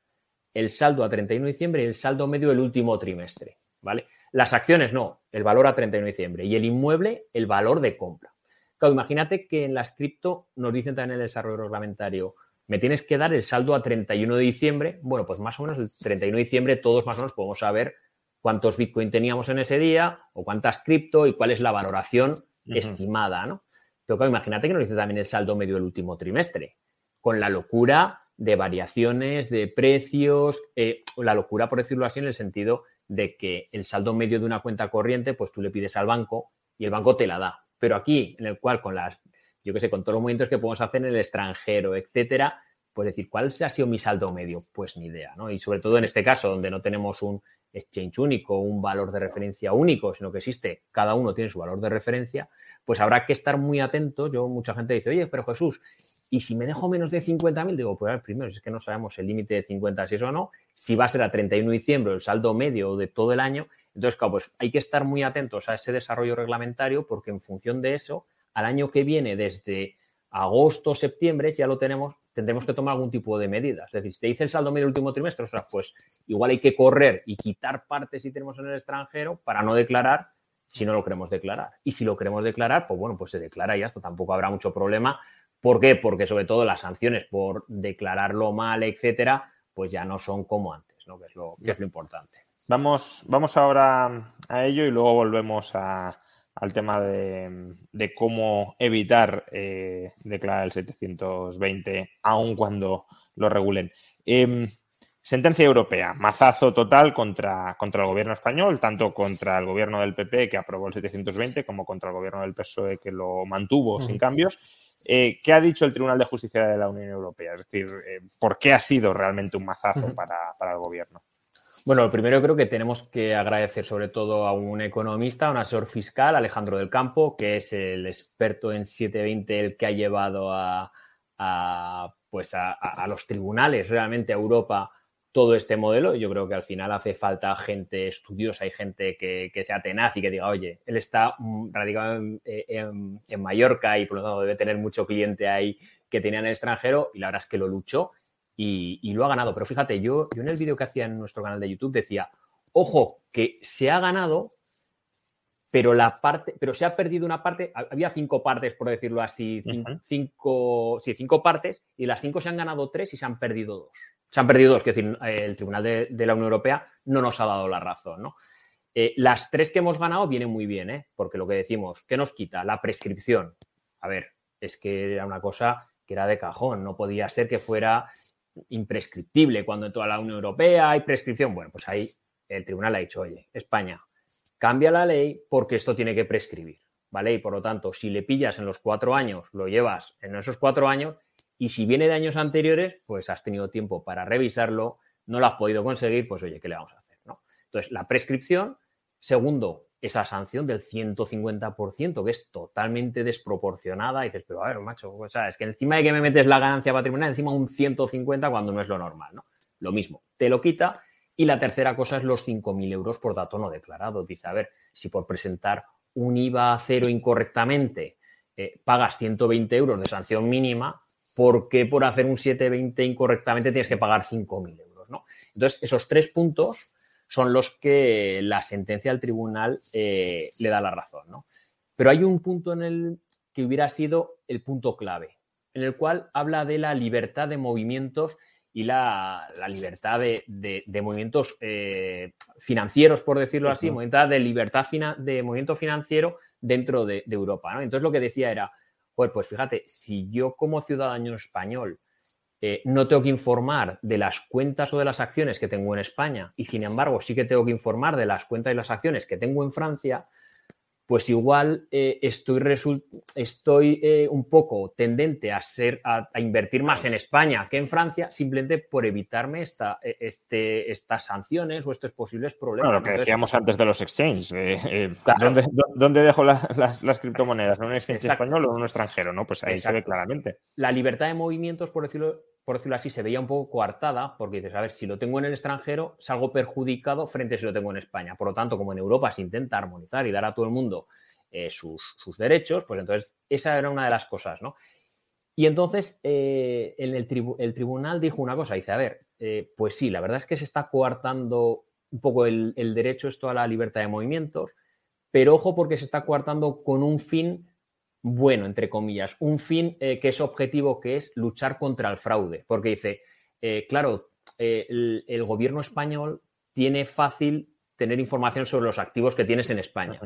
el saldo a 31 de diciembre y el saldo medio del último trimestre, ¿vale? Las acciones no, el valor a 31 de diciembre y el inmueble, el valor de compra. Claro, imagínate que en la cripto nos dicen también en el desarrollo reglamentario, me tienes que dar el saldo a 31 de diciembre. Bueno, pues más o menos el 31 de diciembre todos más o menos podemos saber cuántos Bitcoin teníamos en ese día o cuántas cripto y cuál es la valoración estimada, ¿no? Pero imagínate que nos dice también el saldo medio del último trimestre, con la locura de variaciones, de precios, eh, la locura, por decirlo así, en el sentido de que el saldo medio de una cuenta corriente, pues tú le pides al banco y el banco te la da. Pero aquí, en el cual con las, yo qué sé, con todos los movimientos que podemos hacer en el extranjero, etcétera, pues decir, ¿cuál ha sido mi saldo medio? Pues ni idea, ¿no? Y sobre todo en este caso, donde no tenemos un exchange único, un valor de referencia único, sino que existe, cada uno tiene su valor de referencia, pues habrá que estar muy atentos. Yo, mucha gente dice, oye, pero Jesús, ¿y si me dejo menos de 50.000? Digo, pues primero, si es que no sabemos el límite de 50, si eso o no, si va a ser a 31 de diciembre el saldo medio de todo el año. Entonces, claro, pues hay que estar muy atentos a ese desarrollo reglamentario porque en función de eso, al año que viene, desde agosto, septiembre, ya lo tenemos, tendremos que tomar algún tipo de medidas. Es decir, si te dice el saldo medio último trimestre, o sea, pues igual hay que correr y quitar partes si tenemos en el extranjero para no declarar si no lo queremos declarar. Y si lo queremos declarar, pues bueno, pues se declara y ya tampoco habrá mucho problema. ¿Por qué? Porque sobre todo las sanciones por declararlo mal, etcétera, pues ya no son como antes, ¿no? Que es lo, que es lo importante. Vamos, vamos ahora a ello y luego volvemos a, al tema de, cómo evitar eh, declarar el 720 aun cuando lo regulen. Em, Sentencia europea, mazazo total contra, contra el gobierno español, tanto contra el gobierno del PP que aprobó el 720 como contra el gobierno del PSOE que lo mantuvo sin cambios. Eh, ¿Qué ha dicho el Tribunal de Justicia de la Unión Europea? Es decir, eh, ¿por qué ha sido realmente un mazazo para, para el gobierno? Bueno, lo primero creo que tenemos que agradecer sobre todo a un economista, a un asesor fiscal, Alejandro del Campo, que es el experto en 720, el que ha llevado a, pues a, los tribunales realmente a Europa todo este modelo. Yo creo que al final hace falta gente estudiosa y gente que, sea tenaz y que diga, oye, él está mm, radicado en, Mallorca y por lo tanto debe tener mucho cliente ahí que tenía en el extranjero y la verdad es que lo luchó y, lo ha ganado. Pero fíjate, yo, yo en el vídeo que hacía en nuestro canal de YouTube decía, ojo, que se ha ganado, pero la parte, pero se ha perdido una parte, había cinco partes, por decirlo así, cinco, sí, cinco partes, y las cinco se han ganado tres y se han perdido dos se han perdido dos, es decir, el Tribunal de, la Unión Europea no nos ha dado la razón, ¿no? Eh, las tres que hemos ganado vienen muy bien, ¿eh? Porque lo que decimos, ¿qué nos quita? La prescripción. A ver, es que era una cosa que era de cajón, no podía ser que fuera imprescriptible cuando en toda la Unión Europea hay prescripción. Bueno, pues ahí el tribunal ha dicho, oye, España, cambia la ley porque esto tiene que prescribir, ¿vale? Y por lo tanto, si le pillas en los cuatro años, lo llevas en esos cuatro años y si viene de años anteriores, pues has tenido tiempo para revisarlo, no lo has podido conseguir, pues oye, ¿qué le vamos a hacer? ¿no? Entonces, la prescripción. Segundo, esa sanción del 150%, que es totalmente desproporcionada. Y dices, pero a ver, macho, o sea, es que encima de que me metes la ganancia patrimonial, encima un 150 cuando no es lo normal, ¿no? Lo mismo, te lo quita. Y la tercera cosa es los 5.000 euros por dato no declarado. Dice, a ver, si por presentar un IVA a cero incorrectamente eh, pagas 120 euros de sanción mínima, ¿por qué por hacer un 720 incorrectamente tienes que pagar 5.000 euros? ¿no? Entonces, esos tres puntos son los que la sentencia del tribunal eh, le da la razón. ¿no? Pero hay un punto en el que hubiera sido el punto clave, en el cual habla de la libertad de movimientos y la, libertad de, movimientos eh, financieros, por decirlo así, libertad de libertad de movimiento financiero dentro de, Europa. ¿no? Entonces lo que decía era, pues, pues fíjate, si yo como ciudadano español eh, no tengo que informar de las cuentas o de las acciones que tengo en España y sin embargo sí que tengo que informar de las cuentas y las acciones que tengo en Francia, pues igual eh, estoy, estoy eh, un poco tendente a, ser, a, invertir más en España que en Francia, simplemente por evitarme esta, e, este, estas sanciones o estos posibles problemas. Bueno, lo que decíamos antes de los exchanges. Eh, ¿dónde, dejo las, criptomonedas? ¿En un exchange español o en un extranjero? ¿no? Pues ahí se ve claramente. La libertad de movimientos, por decirlo por decirlo así, se veía un poco coartada, porque dices, a ver, si lo tengo en el extranjero, salgo perjudicado frente a si lo tengo en España. Por lo tanto, como en Europa se intenta armonizar y dar a todo el mundo eh, sus, derechos, pues entonces esa era una de las cosas, ¿no? Y entonces eh, en el, tribunal dijo una cosa, dice, a ver, eh, pues sí, la verdad es que se está coartando un poco el, el derecho esto a la libertad de movimientos, pero ojo porque se está coartando con un fin bueno, entre comillas, un fin eh, que es objetivo, que es luchar contra el fraude. Porque dice, eh, claro, eh, el, gobierno español tiene fácil tener información sobre los activos que tienes en España,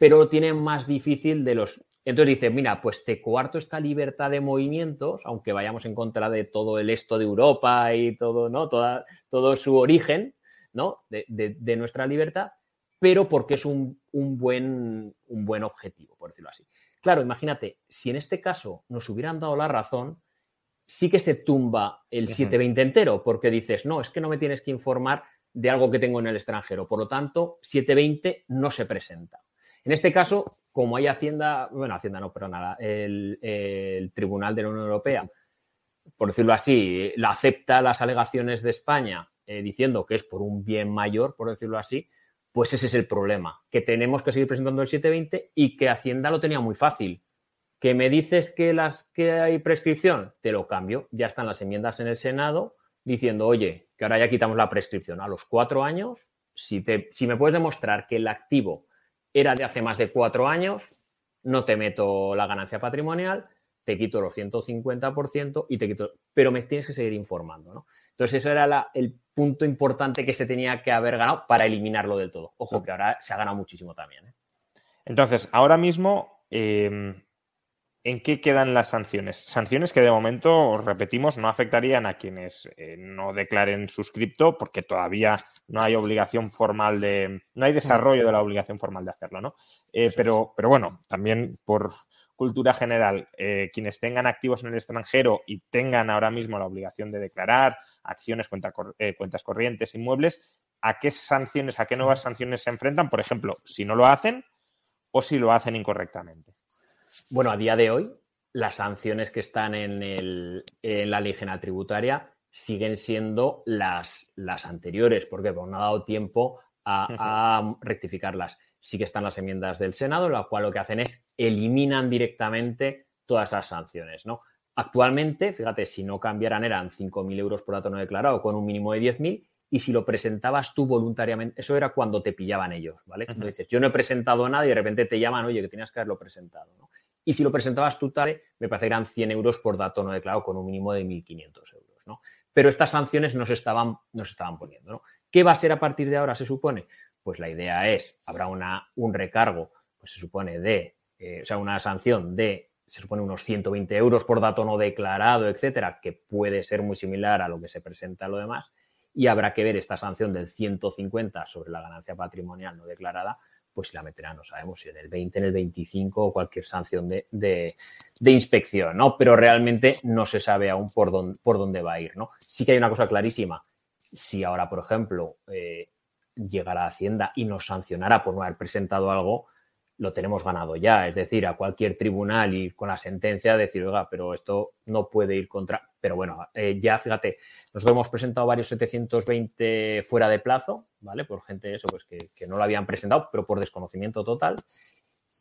pero tiene más difícil de los... Entonces dice, mira, pues te coarto esta libertad de movimientos, aunque vayamos en contra de todo el esto de Europa y todo, ¿no? todo su origen, ¿no? De, nuestra libertad, pero porque es un, buen, un buen objetivo, por decirlo así. Claro, imagínate, si en este caso nos hubieran dado la razón, sí que se tumba el 720 entero, porque dices, no, es que no me tienes que informar de algo que tengo en el extranjero. Por lo tanto, 720 no se presenta. En este caso, como hay Hacienda, bueno, Hacienda no, pero nada, el, Tribunal de la Unión Europea, por decirlo así, la acepta las alegaciones de España eh, diciendo que es por un bien mayor, por decirlo así, pues ese es el problema, que tenemos que seguir presentando el 720 y que Hacienda lo tenía muy fácil. Que me dices que las que hay prescripción, te lo cambio. Ya están las enmiendas en el Senado diciendo, oye, que ahora ya quitamos la prescripción. A los cuatro años, si, te, si me puedes demostrar que el activo era de hace más de cuatro años, no te meto la ganancia patrimonial, te quito los 150% y te quito, pero me tienes que seguir informando, ¿no? Entonces, ese era el punto importante que se tenía que haber ganado para eliminarlo del todo. Ojo, que ahora se ha ganado muchísimo también. ¿eh? Entonces, ahora mismo, em, ¿en qué quedan las sanciones? Sanciones que de momento, repetimos, no afectarían a quienes eh, no declaren suscripto porque todavía no hay obligación formal de, no hay desarrollo de la obligación formal de hacerlo, ¿no? Eh, pero, pero bueno, también por cultura general, eh, quienes tengan activos en el extranjero y tengan ahora mismo la obligación de declarar acciones, cuentas corrientes, inmuebles, ¿a qué sanciones, a qué nuevas sanciones se enfrentan? Por ejemplo, si no lo hacen o si lo hacen incorrectamente. Bueno, a día de hoy, las sanciones que están en, la ley general tributaria siguen siendo las, las anteriores, porque no ha dado tiempo a, rectificarlas. Sí que están las enmiendas del Senado, en la cual lo que hacen es eliminan directamente todas esas sanciones, ¿no? Actualmente, fíjate, si no cambiaran eran 5.000 euros por dato no declarado con un mínimo de 10.000 y si lo presentabas tú voluntariamente, eso era cuando te pillaban ellos, ¿vale? Cuando dices, yo no he presentado nada y de repente te llaman, oye, que tenías que haberlo presentado, ¿no? Y si lo presentabas tú tal, me parece que eran 100 euros por dato no declarado con un mínimo de 1.500 euros, ¿no? Pero estas sanciones no se estaban, no se estaban poniendo, ¿no? ¿Qué va a ser a partir de ahora, se supone? Pues la idea es, habrá una, un recargo, pues se supone de, eh, o sea, una sanción de, se supone unos 120 euros por dato no declarado, etcétera, que puede ser muy similar a lo que se presenta a lo demás, y habrá que ver esta sanción del 150 sobre la ganancia patrimonial no declarada, pues si la meterá, no sabemos si en el 20, en el 25 o cualquier sanción de, inspección, ¿no? Pero realmente no se sabe aún por dónde, por dónde va a ir, ¿no? Sí que hay una cosa clarísima. Si ahora, por ejemplo, eh, llegara a Hacienda y nos sancionara por no haber presentado algo, lo tenemos ganado ya. Es decir, a cualquier tribunal y con la sentencia decir, oiga, pero esto no puede ir contra. Pero bueno, eh, ya fíjate, nosotros hemos presentado varios 720 fuera de plazo, ¿vale? Por gente eso, pues que, no lo habían presentado, pero por desconocimiento total.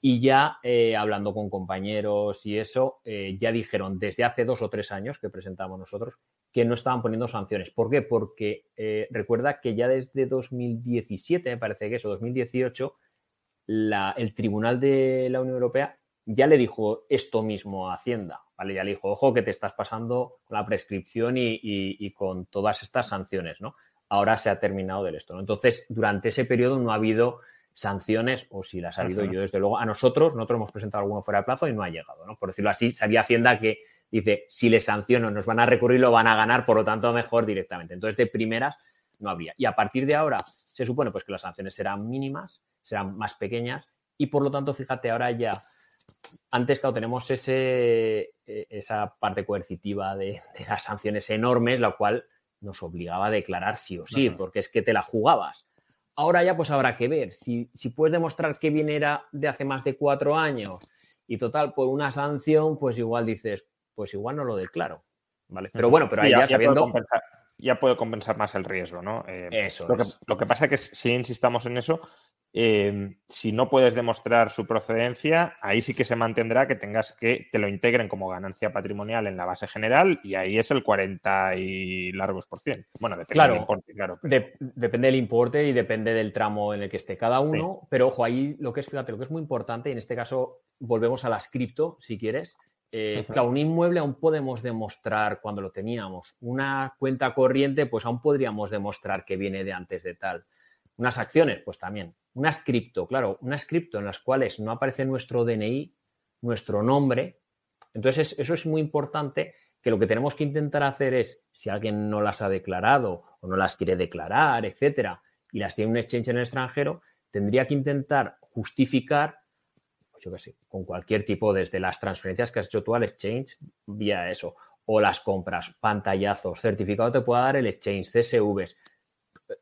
Y ya eh, hablando con compañeros y eso, eh, ya dijeron desde hace dos o tres años que presentamos nosotros que no estaban poniendo sanciones. ¿Por qué? Porque recuerda que ya desde 2017, me parece que eso, 2018, el Tribunal de la Unión Europea ya le dijo esto mismo a Hacienda, ¿vale? Ya le dijo, ojo, que te estás pasando con la prescripción y, con todas estas sanciones, ¿no? Ahora se ha terminado del esto, ¿no? Entonces, durante ese periodo no ha habido sanciones, o si las ha habido yo, desde luego, a nosotros, nosotros hemos presentado alguno fuera de plazo y no ha llegado, ¿no? Por decirlo así, sabía Hacienda que dice, si le sanciono, nos van a recurrir, lo van a ganar, por lo tanto, mejor directamente. Entonces, de primeras, no habría. Y a partir de ahora, se supone pues que las sanciones serán mínimas, serán más pequeñas y por lo tanto, fíjate, ahora ya, antes, claro, tenemos ese, e, esa parte coercitiva de, las sanciones enormes, la cual nos obligaba a declarar sí o sí, porque es que te la jugabas. Ahora ya pues habrá que ver si, si puedes demostrar que bien era de hace más de cuatro años y total por una sanción, pues igual dices, pues igual no lo declaro. ¿Vale? Pero bueno, pero ahí ya, sabiendo ya puede compensar más el riesgo, ¿no? Eh, eso. Lo que, lo que, pasa es que si insistamos en eso, eh, si no puedes demostrar su procedencia, ahí sí que se mantendrá que tengas que te lo integren como ganancia patrimonial en la base general y ahí es el 40 y largos por cien. Bueno, depende del importe, claro. depende del importe y depende del tramo en el que esté cada uno, pero ojo, ahí lo que es, fíjate, lo que es muy importante, y en este caso volvemos a las cripto, si quieres, eh, un inmueble aún podemos demostrar cuando lo teníamos. Una cuenta corriente, pues aún podríamos demostrar que viene de antes de tal. Unas acciones, pues también. Unas cripto, claro, unas cripto en las cuales no aparece nuestro DNI, nuestro nombre. Entonces, eso es muy importante que lo que tenemos que intentar hacer es, si alguien no las ha declarado o no las quiere declarar, etcétera, y las tiene un exchange en el extranjero, tendría que intentar justificar pues yo qué sé, con cualquier tipo, desde las transferencias que has hecho tú al exchange, vía eso, o las compras, pantallazos, certificado te pueda dar el exchange, CSVs,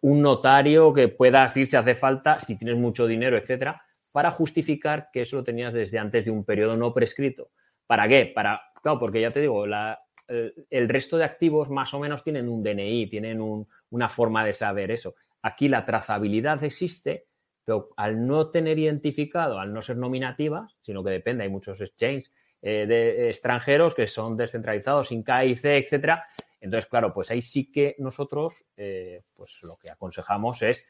un notario que pueda ir si hace falta, si tienes mucho dinero, etcétera, para justificar que eso lo tenías desde antes de un periodo no prescrito. ¿Para qué? Para, claro, porque ya te digo, el, resto de activos más o menos tienen un DNI, tienen una forma de saber eso. Aquí la trazabilidad existe, pero al no tener identificado, al no ser nominativa, sino que depende, hay muchos exchanges eh, de extranjeros que son descentralizados sin KIC, etcétera. Entonces, claro, pues ahí sí que nosotros, eh, pues lo que aconsejamos es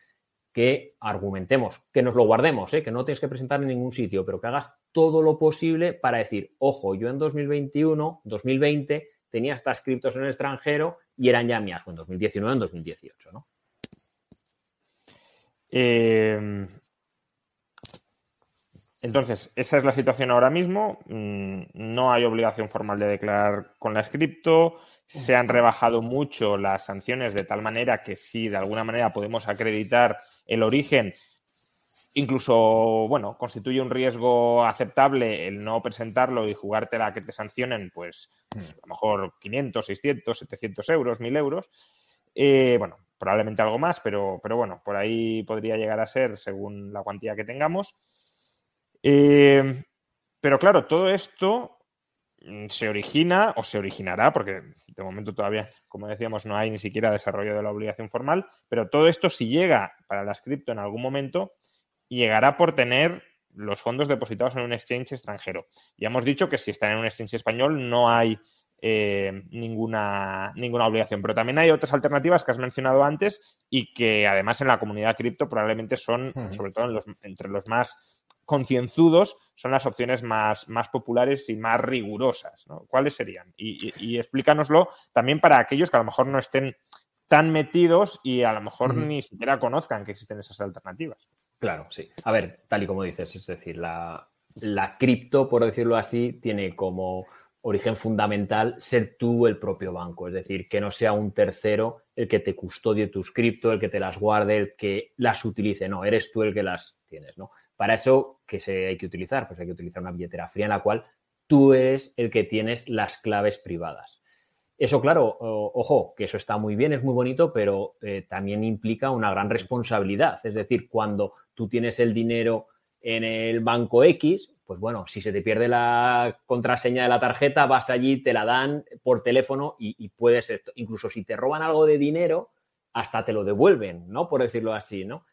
que argumentemos, que nos lo guardemos, ¿eh? que no tienes que presentar en ningún sitio, pero que hagas todo lo posible para decir, ojo, yo en 2021, 2020 tenía estas criptos en el extranjero y eran ya mías, o en 2019, en 2018, ¿no? Em, Entonces, esa es la situación ahora mismo. Mm, no hay obligación formal de declarar con la cripto. Se han rebajado mucho las sanciones de tal manera que si de alguna manera podemos acreditar el origen, incluso, bueno, constituye un riesgo aceptable el no presentarlo y jugártela a que te sancionen, pues mm. a lo mejor 500, 600, 700 euros, 1000 euros. Eh, bueno, probablemente algo más, pero, pero bueno, por ahí podría llegar a ser según la cuantía que tengamos. Eh, pero claro, todo esto mm, se origina o se originará, porque de momento todavía, como decíamos, no hay ni siquiera desarrollo de la obligación formal, pero todo esto si llega para las cripto en algún momento, llegará por tener los fondos depositados en un exchange extranjero. Ya hemos dicho que si están en un exchange español no hay eh, ninguna, ninguna obligación. Pero también hay otras alternativas que has mencionado antes y que además en la comunidad cripto probablemente son, sobre todo entre los más concienzudos, son las opciones más, más populares y más rigurosas. ¿Cuáles serían? Y, explícanoslo también para aquellos que a lo mejor no estén tan metidos y a lo mejor ni siquiera conozcan que existen esas alternativas. Claro, sí. A ver, tal y como dices, es decir, la, la cripto, por decirlo así, tiene como origen fundamental ser tú el propio banco, es decir, que no sea un tercero el que te custodie tus cripto, el que te las guarde, el que las utilice, no, eres tú el que las tienes, ¿no? Para eso, ¿qué se hay que utilizar? Pues hay que utilizar una billetera fría en la cual tú eres el que tienes las claves privadas. Eso, claro, ojo, que eso está muy bien, es muy bonito, pero eh, también implica una gran responsabilidad. Es decir, cuando tú tienes el dinero en el banco X, pues bueno, si se te pierde la contraseña de la tarjeta, vas allí, te la dan por teléfono y, puedes, esto. incluso si te roban algo de dinero, hasta te lo devuelven, ¿no? Por decirlo así, ¿no?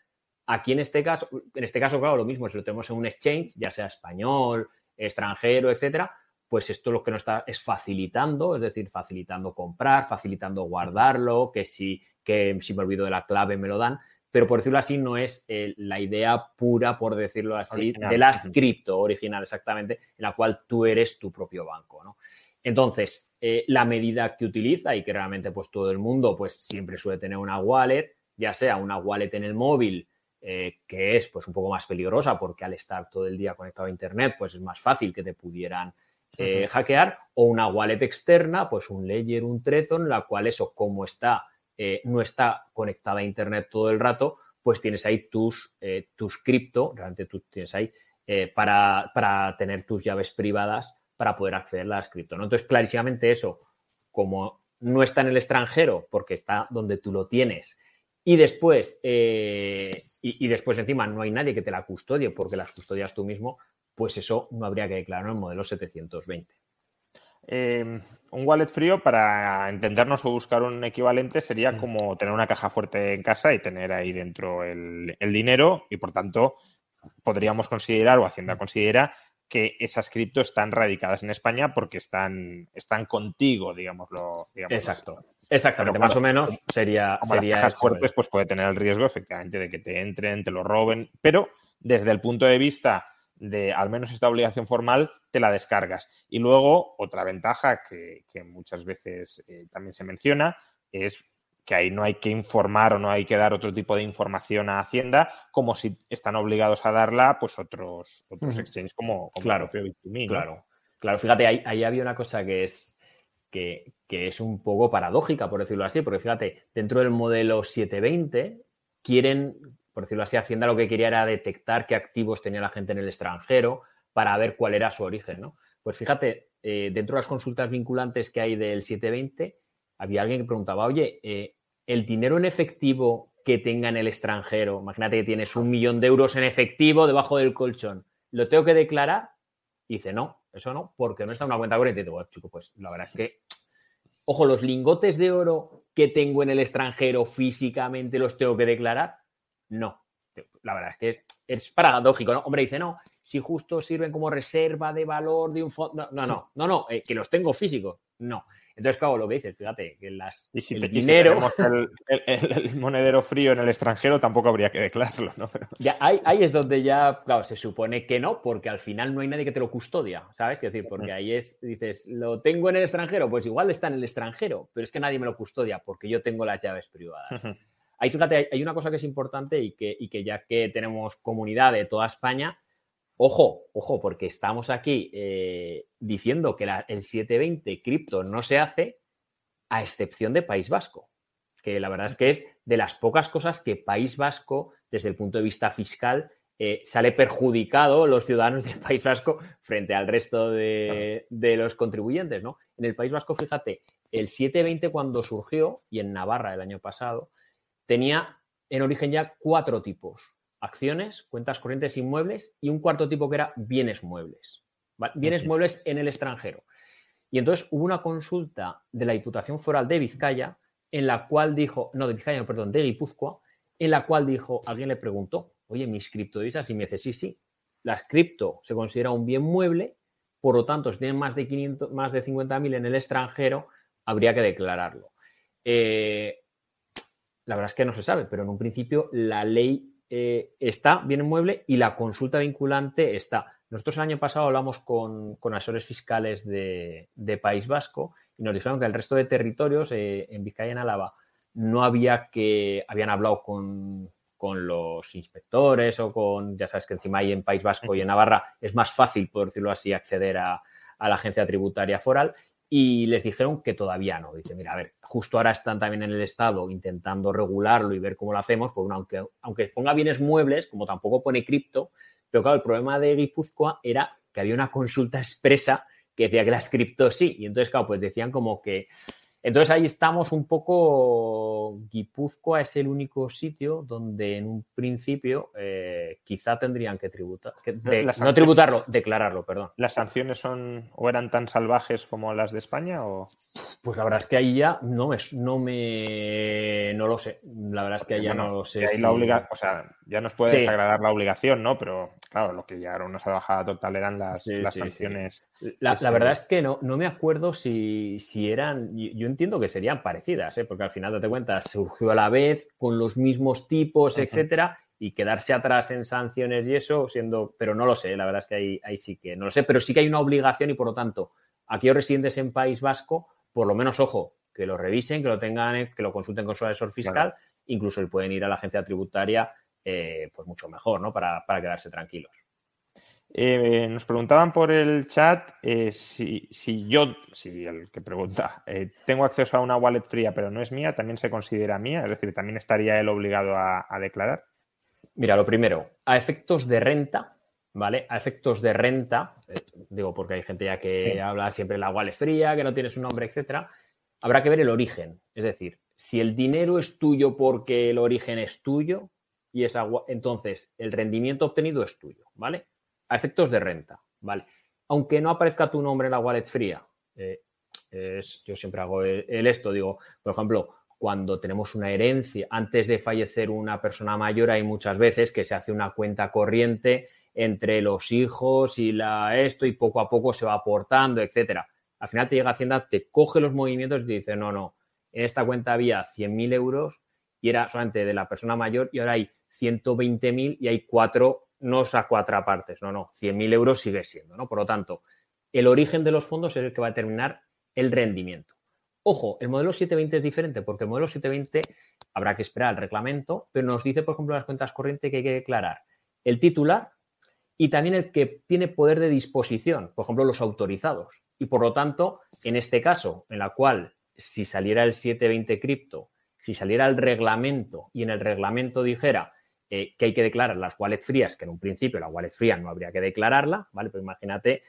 Aquí en este caso, en este caso, claro, lo mismo, si lo tenemos en un exchange, ya sea español, extranjero, etcétera, pues esto lo que nos está es facilitando, es decir, facilitando comprar, facilitando guardarlo, que si, que si me olvido de la clave me lo dan pero por decirlo así, no es eh, la idea pura, por decirlo así, de las cripto original, exactamente, en la cual tú eres tu propio banco, ¿no? Entonces, eh, la medida que utiliza y que realmente pues todo el mundo pues siempre suele tener una wallet, ya sea una wallet en el móvil, eh, que es pues un poco más peligrosa porque al estar todo el día conectado a Internet, pues es más fácil que te pudieran hackear, o una wallet externa, pues un Ledger, un Trezor, la cual eso como está eh, no está conectada a Internet todo el rato, pues tienes ahí tus, eh, tus cripto, realmente tú tienes ahí eh, para, tener tus llaves privadas para poder acceder a las cripto. ¿no? Entonces, clarísimamente eso, como no está en el extranjero, porque está donde tú lo tienes, y después, y, después encima no hay nadie que te la custodie porque las custodias tú mismo, pues eso no habría que declarar en el modelo 720. Em, un wallet frío, para entendernos o buscar un equivalente, sería mm. como tener una caja fuerte en casa y tener ahí dentro el, dinero y por tanto podríamos considerar o Hacienda considera que esas cripto están radicadas en España porque están, están contigo, digámoslo. Exacto. Exactamente, más o menos sería. Como las cajas fuertes, pues puede tener el riesgo, efectivamente, de que te entren, te lo roben, pero desde el punto de vista de al menos esta obligación formal, te la descargas. Y luego, otra ventaja que, muchas veces eh, también se menciona es que ahí no hay que informar o no hay que dar otro tipo de información a Hacienda, como si están obligados a darla pues otros, otros exchanges como, claro, claro, claro. Fíjate, ahí, ahí, había una cosa que es que, que, es un poco paradójica, por decirlo así, porque fíjate, dentro del modelo 720 quieren por decirlo así, Hacienda lo que quería era detectar qué activos tenía la gente en el extranjero para ver cuál era su origen, ¿no? Pues fíjate, eh, dentro de las consultas vinculantes que hay del 720, había alguien que preguntaba, oye, eh, el dinero en efectivo que tenga en el extranjero, imagínate que tienes un millón de euros en efectivo debajo del colchón, ¿lo tengo que declarar? Y dice, no, eso no, porque no está en una cuenta corriente. Y digo, chico, pues la verdad es que, ojo, los lingotes de oro que tengo en el extranjero físicamente los tengo que declarar. No. La verdad es que es, paradójico, ¿no? Hombre, dice, no, si justo sirven como reserva de valor de un fondo. No, no, no, no, eh, que los tengo físicos. No. Entonces, claro, lo que dices, fíjate, que las, y si el dinero. el, monedero frío en el extranjero, tampoco habría que declararlo, ¿no? Ya, ahí, ahí, es donde ya, claro, se supone que no, porque al final no hay nadie que te lo custodia, ¿sabes? Es decir, porque ahí es, dices, lo tengo en el extranjero, pues igual está en el extranjero, pero es que nadie me lo custodia porque yo tengo las llaves privadas. Ahí fíjate, hay una cosa que es importante y que, que ya que tenemos comunidad de toda España, Ojo, ojo, porque estamos aquí eh, diciendo que el 720 cripto no se hace a excepción de País Vasco, que la verdad es que es de las pocas cosas que País Vasco, desde el punto de vista fiscal, eh, sale perjudicado los ciudadanos del País Vasco frente al resto de, de, los contribuyentes, ¿no? En el País Vasco, fíjate, el 720 cuando surgió, y en Navarra el año pasado, tenía en origen ya cuatro tipos acciones, cuentas corrientes inmuebles y un cuarto tipo que era bienes muebles. Bienes muebles en el extranjero. Y entonces hubo una consulta de la Diputación Foral de Vizcaya en la cual dijo, no, de Vizcaya, perdón, de Guipúzcoa, en la cual dijo, alguien le preguntó, oye, mis criptodivisas, y me dice, sí, sí, las cripto se considera un bien mueble, por lo tanto, si tienen más de 500, más de 50.000 en el extranjero, habría que declararlo. Eh, la verdad es que no se sabe, pero en un principio la ley eh, está bien mueble y la consulta vinculante está. Nosotros el año pasado hablamos con, asesores fiscales de, País Vasco y nos dijeron que el resto de territorios, eh, en Vizcaya y en Álava, no había que, habían hablado con, los inspectores o con, ya sabes que encima hay en País Vasco y en Navarra es más fácil, por decirlo así, acceder a, a la agencia tributaria foral y les dijeron que todavía no. Dice, mira, a ver, justo ahora están también en el Estado intentando regularlo y ver cómo lo hacemos, pues aunque, aunque ponga bienes muebles, como tampoco pone cripto, pero claro, el problema de Guipúzcoa era que había una consulta expresa que decía que las cripto sí, y entonces, claro, pues decían como que entonces ahí estamos un poco, Guipúzcoa es el único sitio donde en un principio eh, quizá tendrían que tributar, no tributarlo, declararlo, perdón. ¿Las sanciones son o eran tan salvajes como las de España o...? Pues la verdad es que ahí ya no me, no me, no lo sé, la verdad es que ahí ya no lo sé. la obliga... O sea, ya nos puede desagradar la obligación, ¿no? Pero claro, lo que llegaron a una salvajada total eran las, sanciones. La, verdad es que no, no me acuerdo si, si eran, yo entiendo que serían parecidas, ¿eh? porque al final, date cuenta, surgió a la vez, con los mismos tipos, etcétera, y quedarse atrás en sanciones y eso, siendo, pero no lo sé, la verdad es que ahí, ahí sí que no lo sé, pero sí que hay una obligación y por lo tanto, aquellos residentes en País Vasco, por lo menos, ojo, que lo revisen, que lo tengan, que lo consulten con su asesor fiscal, incluso pueden ir a la agencia tributaria, eh, pues mucho mejor, ¿no? Para, para quedarse tranquilos. Eh, nos preguntaban por el chat eh, si, yo, si el que pregunta, eh, tengo acceso a una wallet fría pero no es mía, también se considera mía, es decir, también estaría él obligado a, declarar. Mira, lo primero, a efectos de renta, ¿vale? A efectos de renta, digo porque hay gente ya que habla siempre de la wallet fría, que no tiene su nombre, etcétera, habrá que ver el origen. Es decir, si el dinero es tuyo porque el origen es tuyo, y esa, entonces el rendimiento obtenido es tuyo, ¿vale? A efectos de renta, ¿vale? Aunque no aparezca tu nombre en la wallet fría, eh, yo siempre hago el, esto, digo, por ejemplo, cuando tenemos una herencia, antes de fallecer una persona mayor, hay muchas veces que se hace una cuenta corriente entre los hijos y la esto y poco a poco se va aportando, etcétera. Al final te llega Hacienda, te coge los movimientos y te dice, no, no, en esta cuenta había 100.000 euros y era solamente de la persona mayor y ahora hay 120.000 y hay cuatro no saco a partes, no, no, 100.000 euros sigue siendo, ¿no? Por lo tanto, el origen de los fondos es el que va a determinar el rendimiento. Ojo, el modelo 720 es diferente porque el modelo 720 habrá que esperar al reglamento, pero nos dice, por ejemplo, las cuentas corrientes que hay que declarar el titular y también el que tiene poder de disposición, por ejemplo, los autorizados. Y por lo tanto, en este caso, en la cual si saliera el 720 cripto, si saliera el reglamento y en el reglamento dijera eh, que hay que declarar las wallets frías, que en un principio la wallet fría no habría que declararla, ¿vale? Pero imagínate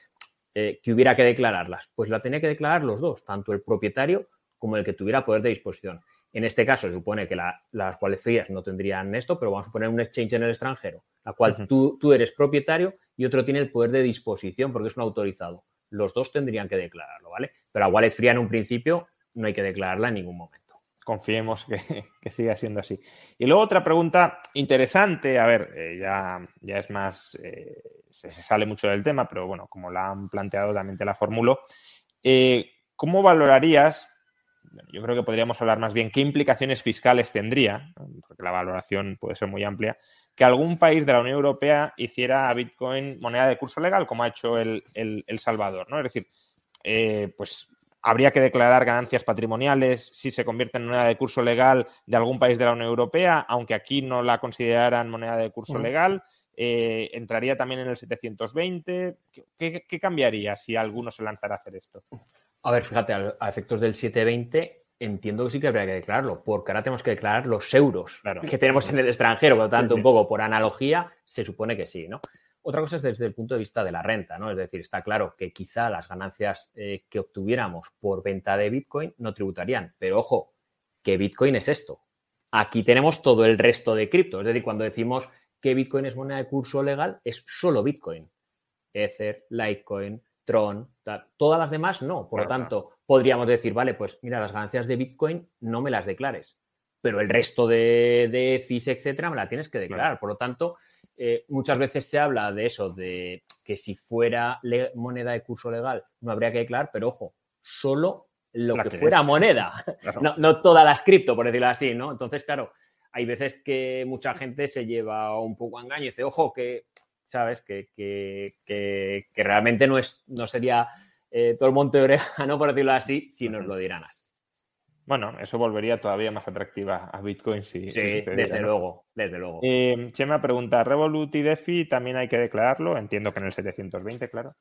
eh, que hubiera que declararlas. Pues la tenía que declarar los dos, tanto el propietario como el que tuviera poder de disposición. En este caso, se supone que las wallets frías no tendrían esto, pero vamos a poner un exchange en el extranjero, la cual tú, tú eres propietario y otro tiene el poder de disposición porque es un autorizado. Los dos tendrían que declararlo, ¿vale? Pero la wallet fría en un principio no hay que declararla en ningún momento confiemos que, siga siendo así. Y luego otra pregunta interesante, a ver, eh, ya, ya es más, eh, se, sale mucho del tema, pero bueno, como la han planteado también te la formulo. Eh, ¿Cómo valorarías, yo creo que podríamos hablar más bien, qué implicaciones fiscales tendría, porque la valoración puede ser muy amplia, que algún país de la Unión Europea hiciera a Bitcoin moneda de curso legal, como ha hecho el, el Salvador, ¿no? Es decir, pues habría que declarar ganancias patrimoniales si se convierte en moneda de curso legal de algún país de la Unión Europea, aunque aquí no la consideraran moneda de curso legal. eh, ¿entraría también en el 720? ¿Qué, cambiaría si alguno se lanzara a hacer esto? A ver, fíjate, a, efectos del 720 entiendo que sí que habría que declararlo, porque ahora tenemos que declarar los euros que tenemos en el extranjero, por lo tanto, un poco por analogía, se supone que sí, ¿no? Otra cosa es desde el punto de vista de la renta, ¿no? Es decir, está claro que quizá las ganancias eh, que obtuviéramos por venta de Bitcoin no tributarían, pero ojo, que Bitcoin es esto. Aquí tenemos todo el resto de cripto, es decir, cuando decimos que Bitcoin es moneda de curso legal, es solo Bitcoin. Ether, Litecoin, Tron, todas las demás no. Por lo tanto, podríamos decir, vale, pues mira, las ganancias de Bitcoin no me las declares, pero el resto de, de fees, etcétera, me la tienes que declarar. Por lo tanto, eh, muchas veces se habla de eso, de que si fuera moneda de curso legal no habría que declarar, pero ojo, solo lo que, fuera moneda, no, todas las cripto, por decirlo así, ¿no? Entonces, claro, hay veces que mucha gente se lleva un poco a engaño y dice, ojo, que, ¿sabes? Que, que, realmente no, es, no sería eh, todo el monte de oreja, ¿no? Por decirlo así, si nos lo dieran así. Bueno, eso volvería todavía más atractiva a Bitcoin si. Sí, desde luego, desde luego. Eh, Chema pregunta: ¿Revolut y DeFi también hay que declararlo? Entiendo que en el 720, claro.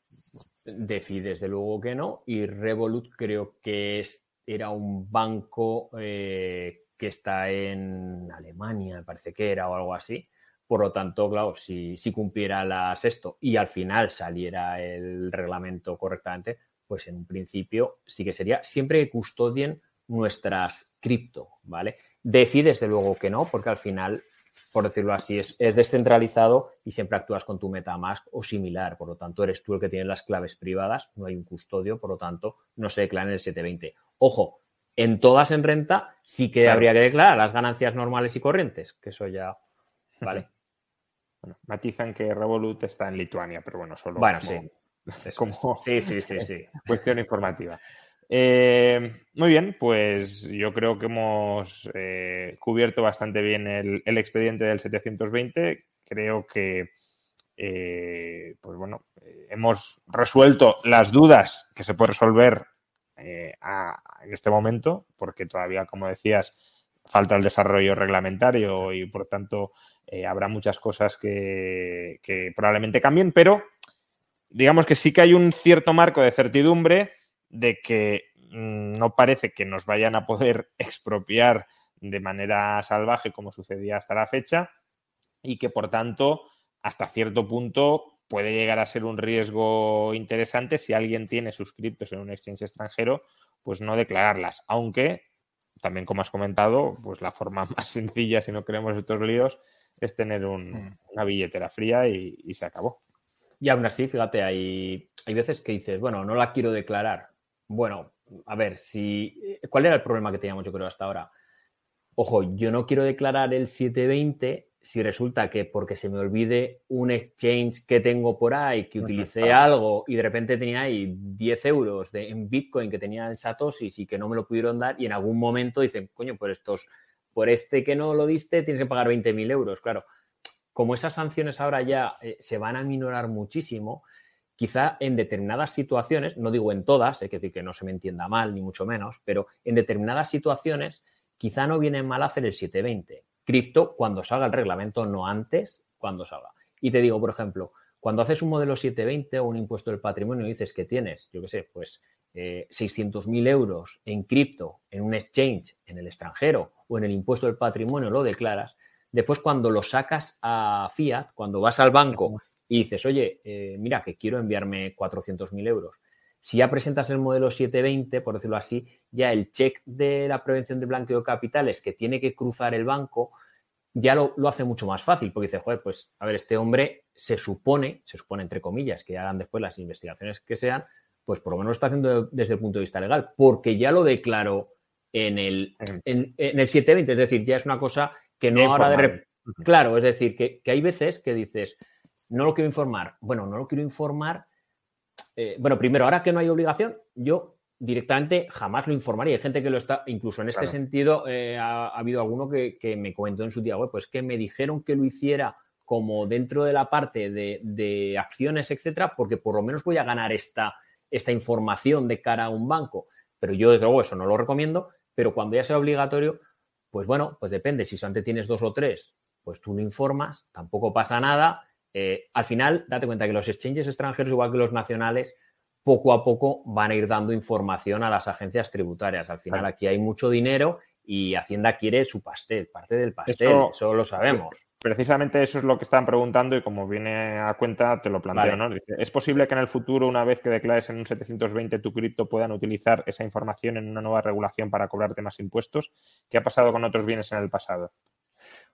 DeFi, desde luego que no. Y Revolut creo que es, era un banco eh, que está en Alemania, me parece que era, o algo así. Por lo tanto, claro, si, si cumpliera las esto y al final saliera el reglamento correctamente, pues en un principio sí que sería siempre que custodien nuestras cripto, ¿vale? DeFi, desde luego que no, porque al final, por decirlo así, es, descentralizado y siempre actúas con tu MetaMask o similar. Por lo tanto, eres tú el que tiene las claves privadas, no hay un custodio, por lo tanto, no se declara en el 720. Ojo, en todas en renta sí que habría que declarar las ganancias normales y corrientes, que eso ya, ¿vale? Bueno, matizan que Revolut está en Lituania, pero bueno, solo bueno, sí. como sí, sí, sí, sí. cuestión informativa. Eh, muy bien, pues yo creo que hemos eh, cubierto bastante bien el, expediente del 720. Creo que, eh, pues bueno, hemos resuelto las dudas que se puede resolver en este momento, porque todavía, como decías, falta el desarrollo reglamentario y por tanto habrá muchas cosas que, que probablemente cambien, pero digamos que sí que hay un cierto marco de certidumbre de que mm, no parece que nos vayan a poder expropiar de manera salvaje como sucedía hasta la fecha y que por tanto hasta cierto punto puede llegar a ser un riesgo interesante si alguien tiene suscriptos en un exchange extranjero, pues no declararlas, aunque también como has comentado, pues la forma más sencilla si no queremos estos líos es tener mm. una billetera fría y, y, se acabó. Y aún así, fíjate, hay, hay veces que dices, bueno, no la quiero declarar, bueno, a ver, si. ¿Cuál era el problema que teníamos, yo creo, hasta ahora? Ojo, yo no quiero declarar el 720 si resulta que porque se me olvide un exchange que tengo por ahí, que utilicé algo y de repente tenía ahí 10 euros de, en Bitcoin que tenía en Satoshi y que no me lo pudieron dar y en algún momento dicen, coño, por estos, por este que no lo diste tienes que pagar 20.000 euros. Claro, como esas sanciones ahora ya eh, se van a minorar muchísimo, quizá en determinadas situaciones, no digo en todas, hay que decir que no se me entienda mal, ni mucho menos, pero en determinadas situaciones quizá no viene mal hacer el 720. Cripto cuando salga el reglamento, no antes, cuando salga. Y te digo, por ejemplo, cuando haces un modelo 720 o un impuesto del patrimonio dices que tienes, yo qué sé, pues eh, 600.000 euros en cripto, en un exchange en el extranjero o en el impuesto del patrimonio lo declaras, después cuando lo sacas a fiat, cuando vas al banco y dices, oye, eh, mira, que quiero enviarme 400.000 euros. Si ya presentas el modelo 720, por decirlo así, ya el check de la prevención de blanqueo de capitales que tiene que cruzar el banco, ya lo, hace mucho más fácil, porque dice, joder, pues, a ver, este hombre se supone, se supone entre comillas, que hagan después las investigaciones que sean, pues por lo menos lo está haciendo desde el punto de vista legal, porque ya lo declaró en el, en, el 720, es decir, ya es una cosa que no ahora de... Claro, es decir, que, que hay veces que dices, no lo quiero informar. Bueno, no lo quiero informar. Eh, bueno, primero, ahora que no hay obligación, yo directamente jamás lo informaría. Hay gente que lo está, incluso en este sentido, eh, ha, habido alguno que, me comentó en su día web, pues que me dijeron que lo hiciera como dentro de la parte de, acciones, etcétera, porque por lo menos voy a ganar esta, esta información de cara a un banco. Pero yo, desde luego, eso no lo recomiendo. Pero cuando ya sea obligatorio, pues bueno, pues depende. Si solamente tienes dos o tres, pues tú lo informas, tampoco pasa nada Eh, al final, date cuenta que los exchanges extranjeros, igual que los nacionales, poco a poco van a ir dando información a las agencias tributarias. Al final, aquí hay mucho dinero y Hacienda quiere su pastel, parte del pastel, eso, lo sabemos. Precisamente eso es lo que están preguntando y como viene a cuenta te lo planteo, ¿no? ¿Es posible que en el futuro, una vez que declares en un 720 tu cripto, puedan utilizar esa información en una nueva regulación para cobrarte más impuestos? ¿Qué ha pasado con otros bienes en el pasado?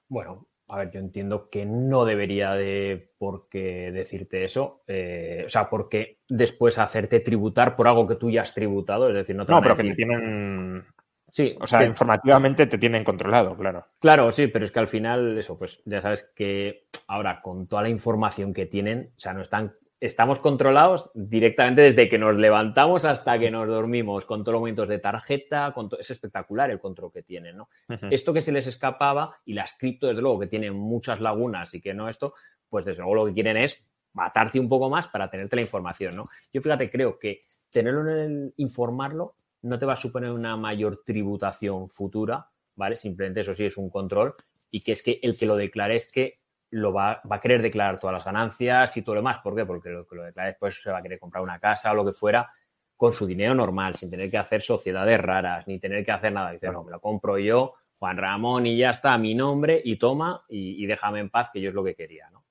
Bueno, a ver, yo entiendo que no debería de por qué decirte eso. Eh, o sea, porque después hacerte tributar por algo que tú ya has tributado. Es decir, no te No, pero que te tienen Sí. O sea, informativamente te tienen controlado, claro. Claro, sí, pero es que al final, eso, pues ya sabes que ahora con toda la información que tienen, o sea, no están, estamos controlados directamente desde que nos levantamos hasta que nos dormimos, con todos los movimientos de tarjeta, con es espectacular el control que tienen, ¿no? Esto que se les escapaba y las cripto, desde luego, que tienen muchas lagunas y que no esto, pues desde luego lo que quieren es matarte un poco más para tenerte la información, ¿no? Yo fíjate, creo que tenerlo en el informarlo no te va a suponer una mayor tributación futura, ¿vale? Simplemente eso sí es un control y que es que el que lo declare es que lo va, a querer declarar todas las ganancias y todo lo demás. ¿Por qué? Porque lo que lo declare después se va a querer comprar una casa o lo que fuera con su dinero normal, sin tener que hacer sociedades raras, ni tener que hacer nada. Dice, no, me lo compro yo, Juan Ramón, y ya está, mi nombre, y toma, y, déjame en paz, que yo es lo que quería, ¿no?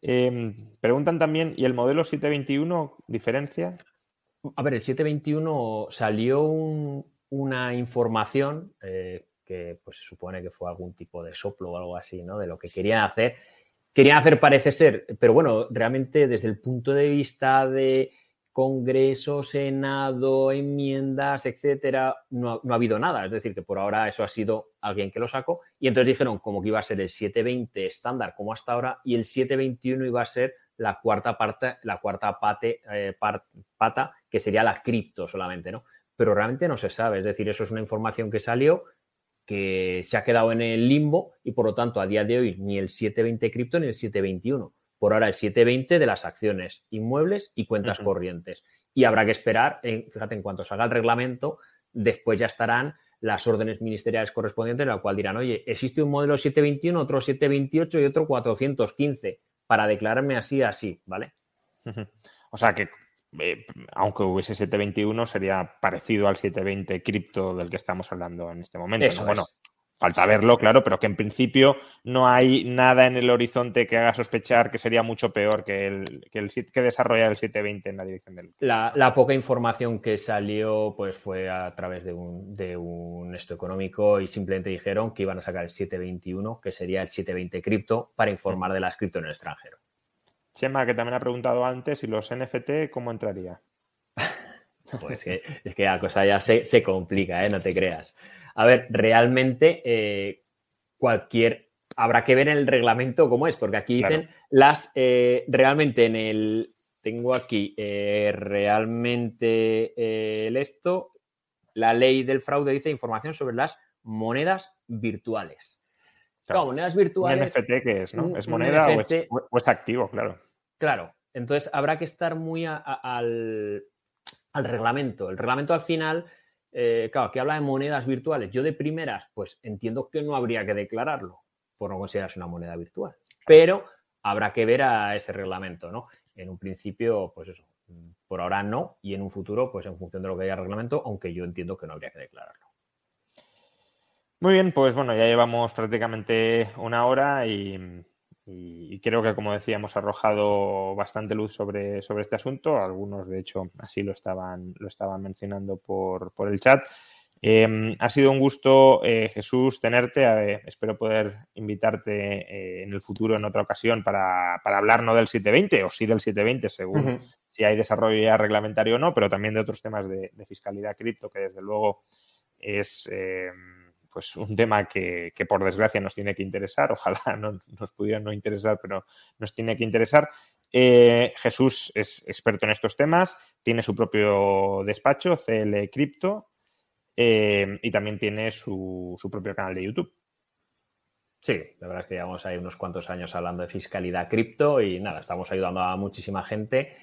Em, preguntan también, ¿y el modelo 721 diferencia? A ver, el 721 salió una información eh, pues se supone que fue algún tipo de soplo o algo así, ¿no? De lo que querían hacer. Querían hacer parece ser, pero bueno, realmente desde el punto de vista de Congreso, Senado, enmiendas, etcétera, no, no, ha habido nada. Es decir, que por ahora eso ha sido alguien que lo sacó. Y entonces dijeron como que iba a ser el 720 estándar como hasta ahora y el 721 iba a ser la cuarta parte, la cuarta pate, eh, pata, que sería la cripto solamente, ¿no? Pero realmente no se sabe, es decir, eso es una información que salió, que se ha quedado en el limbo y por lo tanto a día de hoy ni el 720 cripto ni el 721. Por ahora el 720 de las acciones inmuebles y cuentas corrientes. Y habrá que esperar, fíjate, en cuanto salga el reglamento, después ya estarán las órdenes ministeriales correspondientes, en la cual dirán, oye, existe un modelo 721, otro 728 y otro 415 para declararme así, así, ¿vale? O sea que, eh, aunque hubiese 721, sería parecido al 720 cripto del que estamos hablando en este momento. Bueno, falta verlo, claro, pero que en principio no hay nada en el horizonte que haga sospechar que sería mucho peor que el que, el, que desarrollar el 720 en la dirección del. La, la, poca información que salió pues fue a través de un, de un esto económico y simplemente dijeron que iban a sacar el 721, que sería el 720 cripto, para informar de las cripto en el extranjero. Chema, que también ha preguntado antes, ¿y los NFT cómo entraría? pues es que la cosa ya se, se complica, ¿eh? no te creas. A ver, realmente eh, cualquier. Habrá que ver en el reglamento cómo es, porque aquí dicen las. Eh, realmente en el. Tengo aquí eh, realmente el esto. La ley del fraude dice información sobre las monedas virtuales. Claro, monedas virtuales. ¿Un NFT qué es, no? ¿Es moneda o, es, activo, claro? Claro. Entonces habrá que estar muy al, al reglamento. El reglamento al final eh, claro, que habla de monedas virtuales. Yo de primeras, pues entiendo que no habría que declararlo por no considerarse una moneda virtual. Pero habrá que ver a ese reglamento, ¿no? En un principio, pues eso, por ahora no, y en un futuro, pues en función de lo que haya reglamento, aunque yo entiendo que no habría que declararlo. Muy bien, pues bueno, ya llevamos prácticamente una hora y y, creo que, como decía, hemos arrojado bastante luz sobre, sobre este asunto. Algunos, de hecho, así lo estaban, lo estaban mencionando por, el chat. Em, ha sido un gusto, eh, Jesús, tenerte. espero poder invitarte eh, en el futuro, en otra ocasión, para, hablar no del 720 o sí del 720, según si hay desarrollo ya reglamentario o no, pero también de otros temas de, de fiscalidad cripto, que desde luego es em, pues un tema que, por desgracia nos tiene que interesar, ojalá no, nos pudiera no interesar, pero nos tiene que interesar. Eh, Jesús es experto en estos temas, tiene su propio despacho, CL Crypto, eh, y también tiene su, su, propio canal de YouTube. Sí, la verdad es que llevamos ahí unos cuantos años hablando de fiscalidad cripto y nada, estamos ayudando a muchísima gente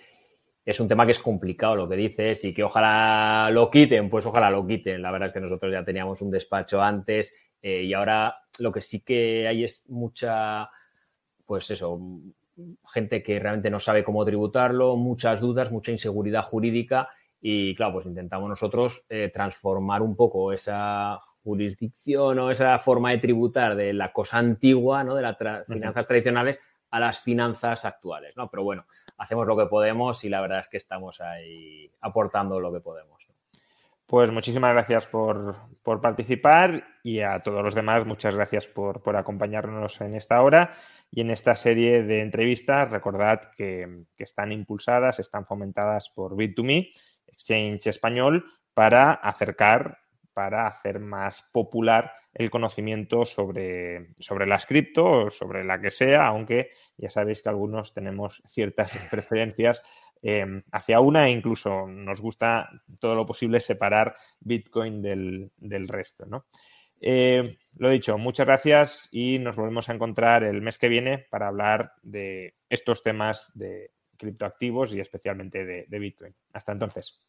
es un tema que es complicado lo que dices y que ojalá lo quiten, pues ojalá lo quiten. La verdad es que nosotros ya teníamos un despacho antes eh, y ahora lo que sí que hay es mucha, pues eso, gente que realmente no sabe cómo tributarlo, muchas dudas, mucha inseguridad jurídica y claro, pues intentamos nosotros eh, transformar un poco esa jurisdicción o esa forma de tributar de la cosa antigua, ¿no? de las finanzas tradicionales a las finanzas actuales, ¿no? Pero bueno, hacemos lo que podemos y la verdad es que estamos ahí aportando lo que podemos. Pues muchísimas gracias por, participar y a todos los demás muchas gracias por, acompañarnos en esta hora y en esta serie de entrevistas. Recordad que, que están impulsadas, están fomentadas por Bit2Me, Exchange español, para acercar, para hacer más popular el conocimiento sobre, sobre las cripto, sobre la que sea, aunque ya sabéis que algunos tenemos ciertas preferencias Em, hacia una e incluso nos gusta todo lo posible separar Bitcoin del, resto. ¿no? Eh, lo dicho, muchas gracias y nos volvemos a encontrar el mes que viene para hablar de estos temas de criptoactivos y especialmente de, de Bitcoin. Hasta entonces.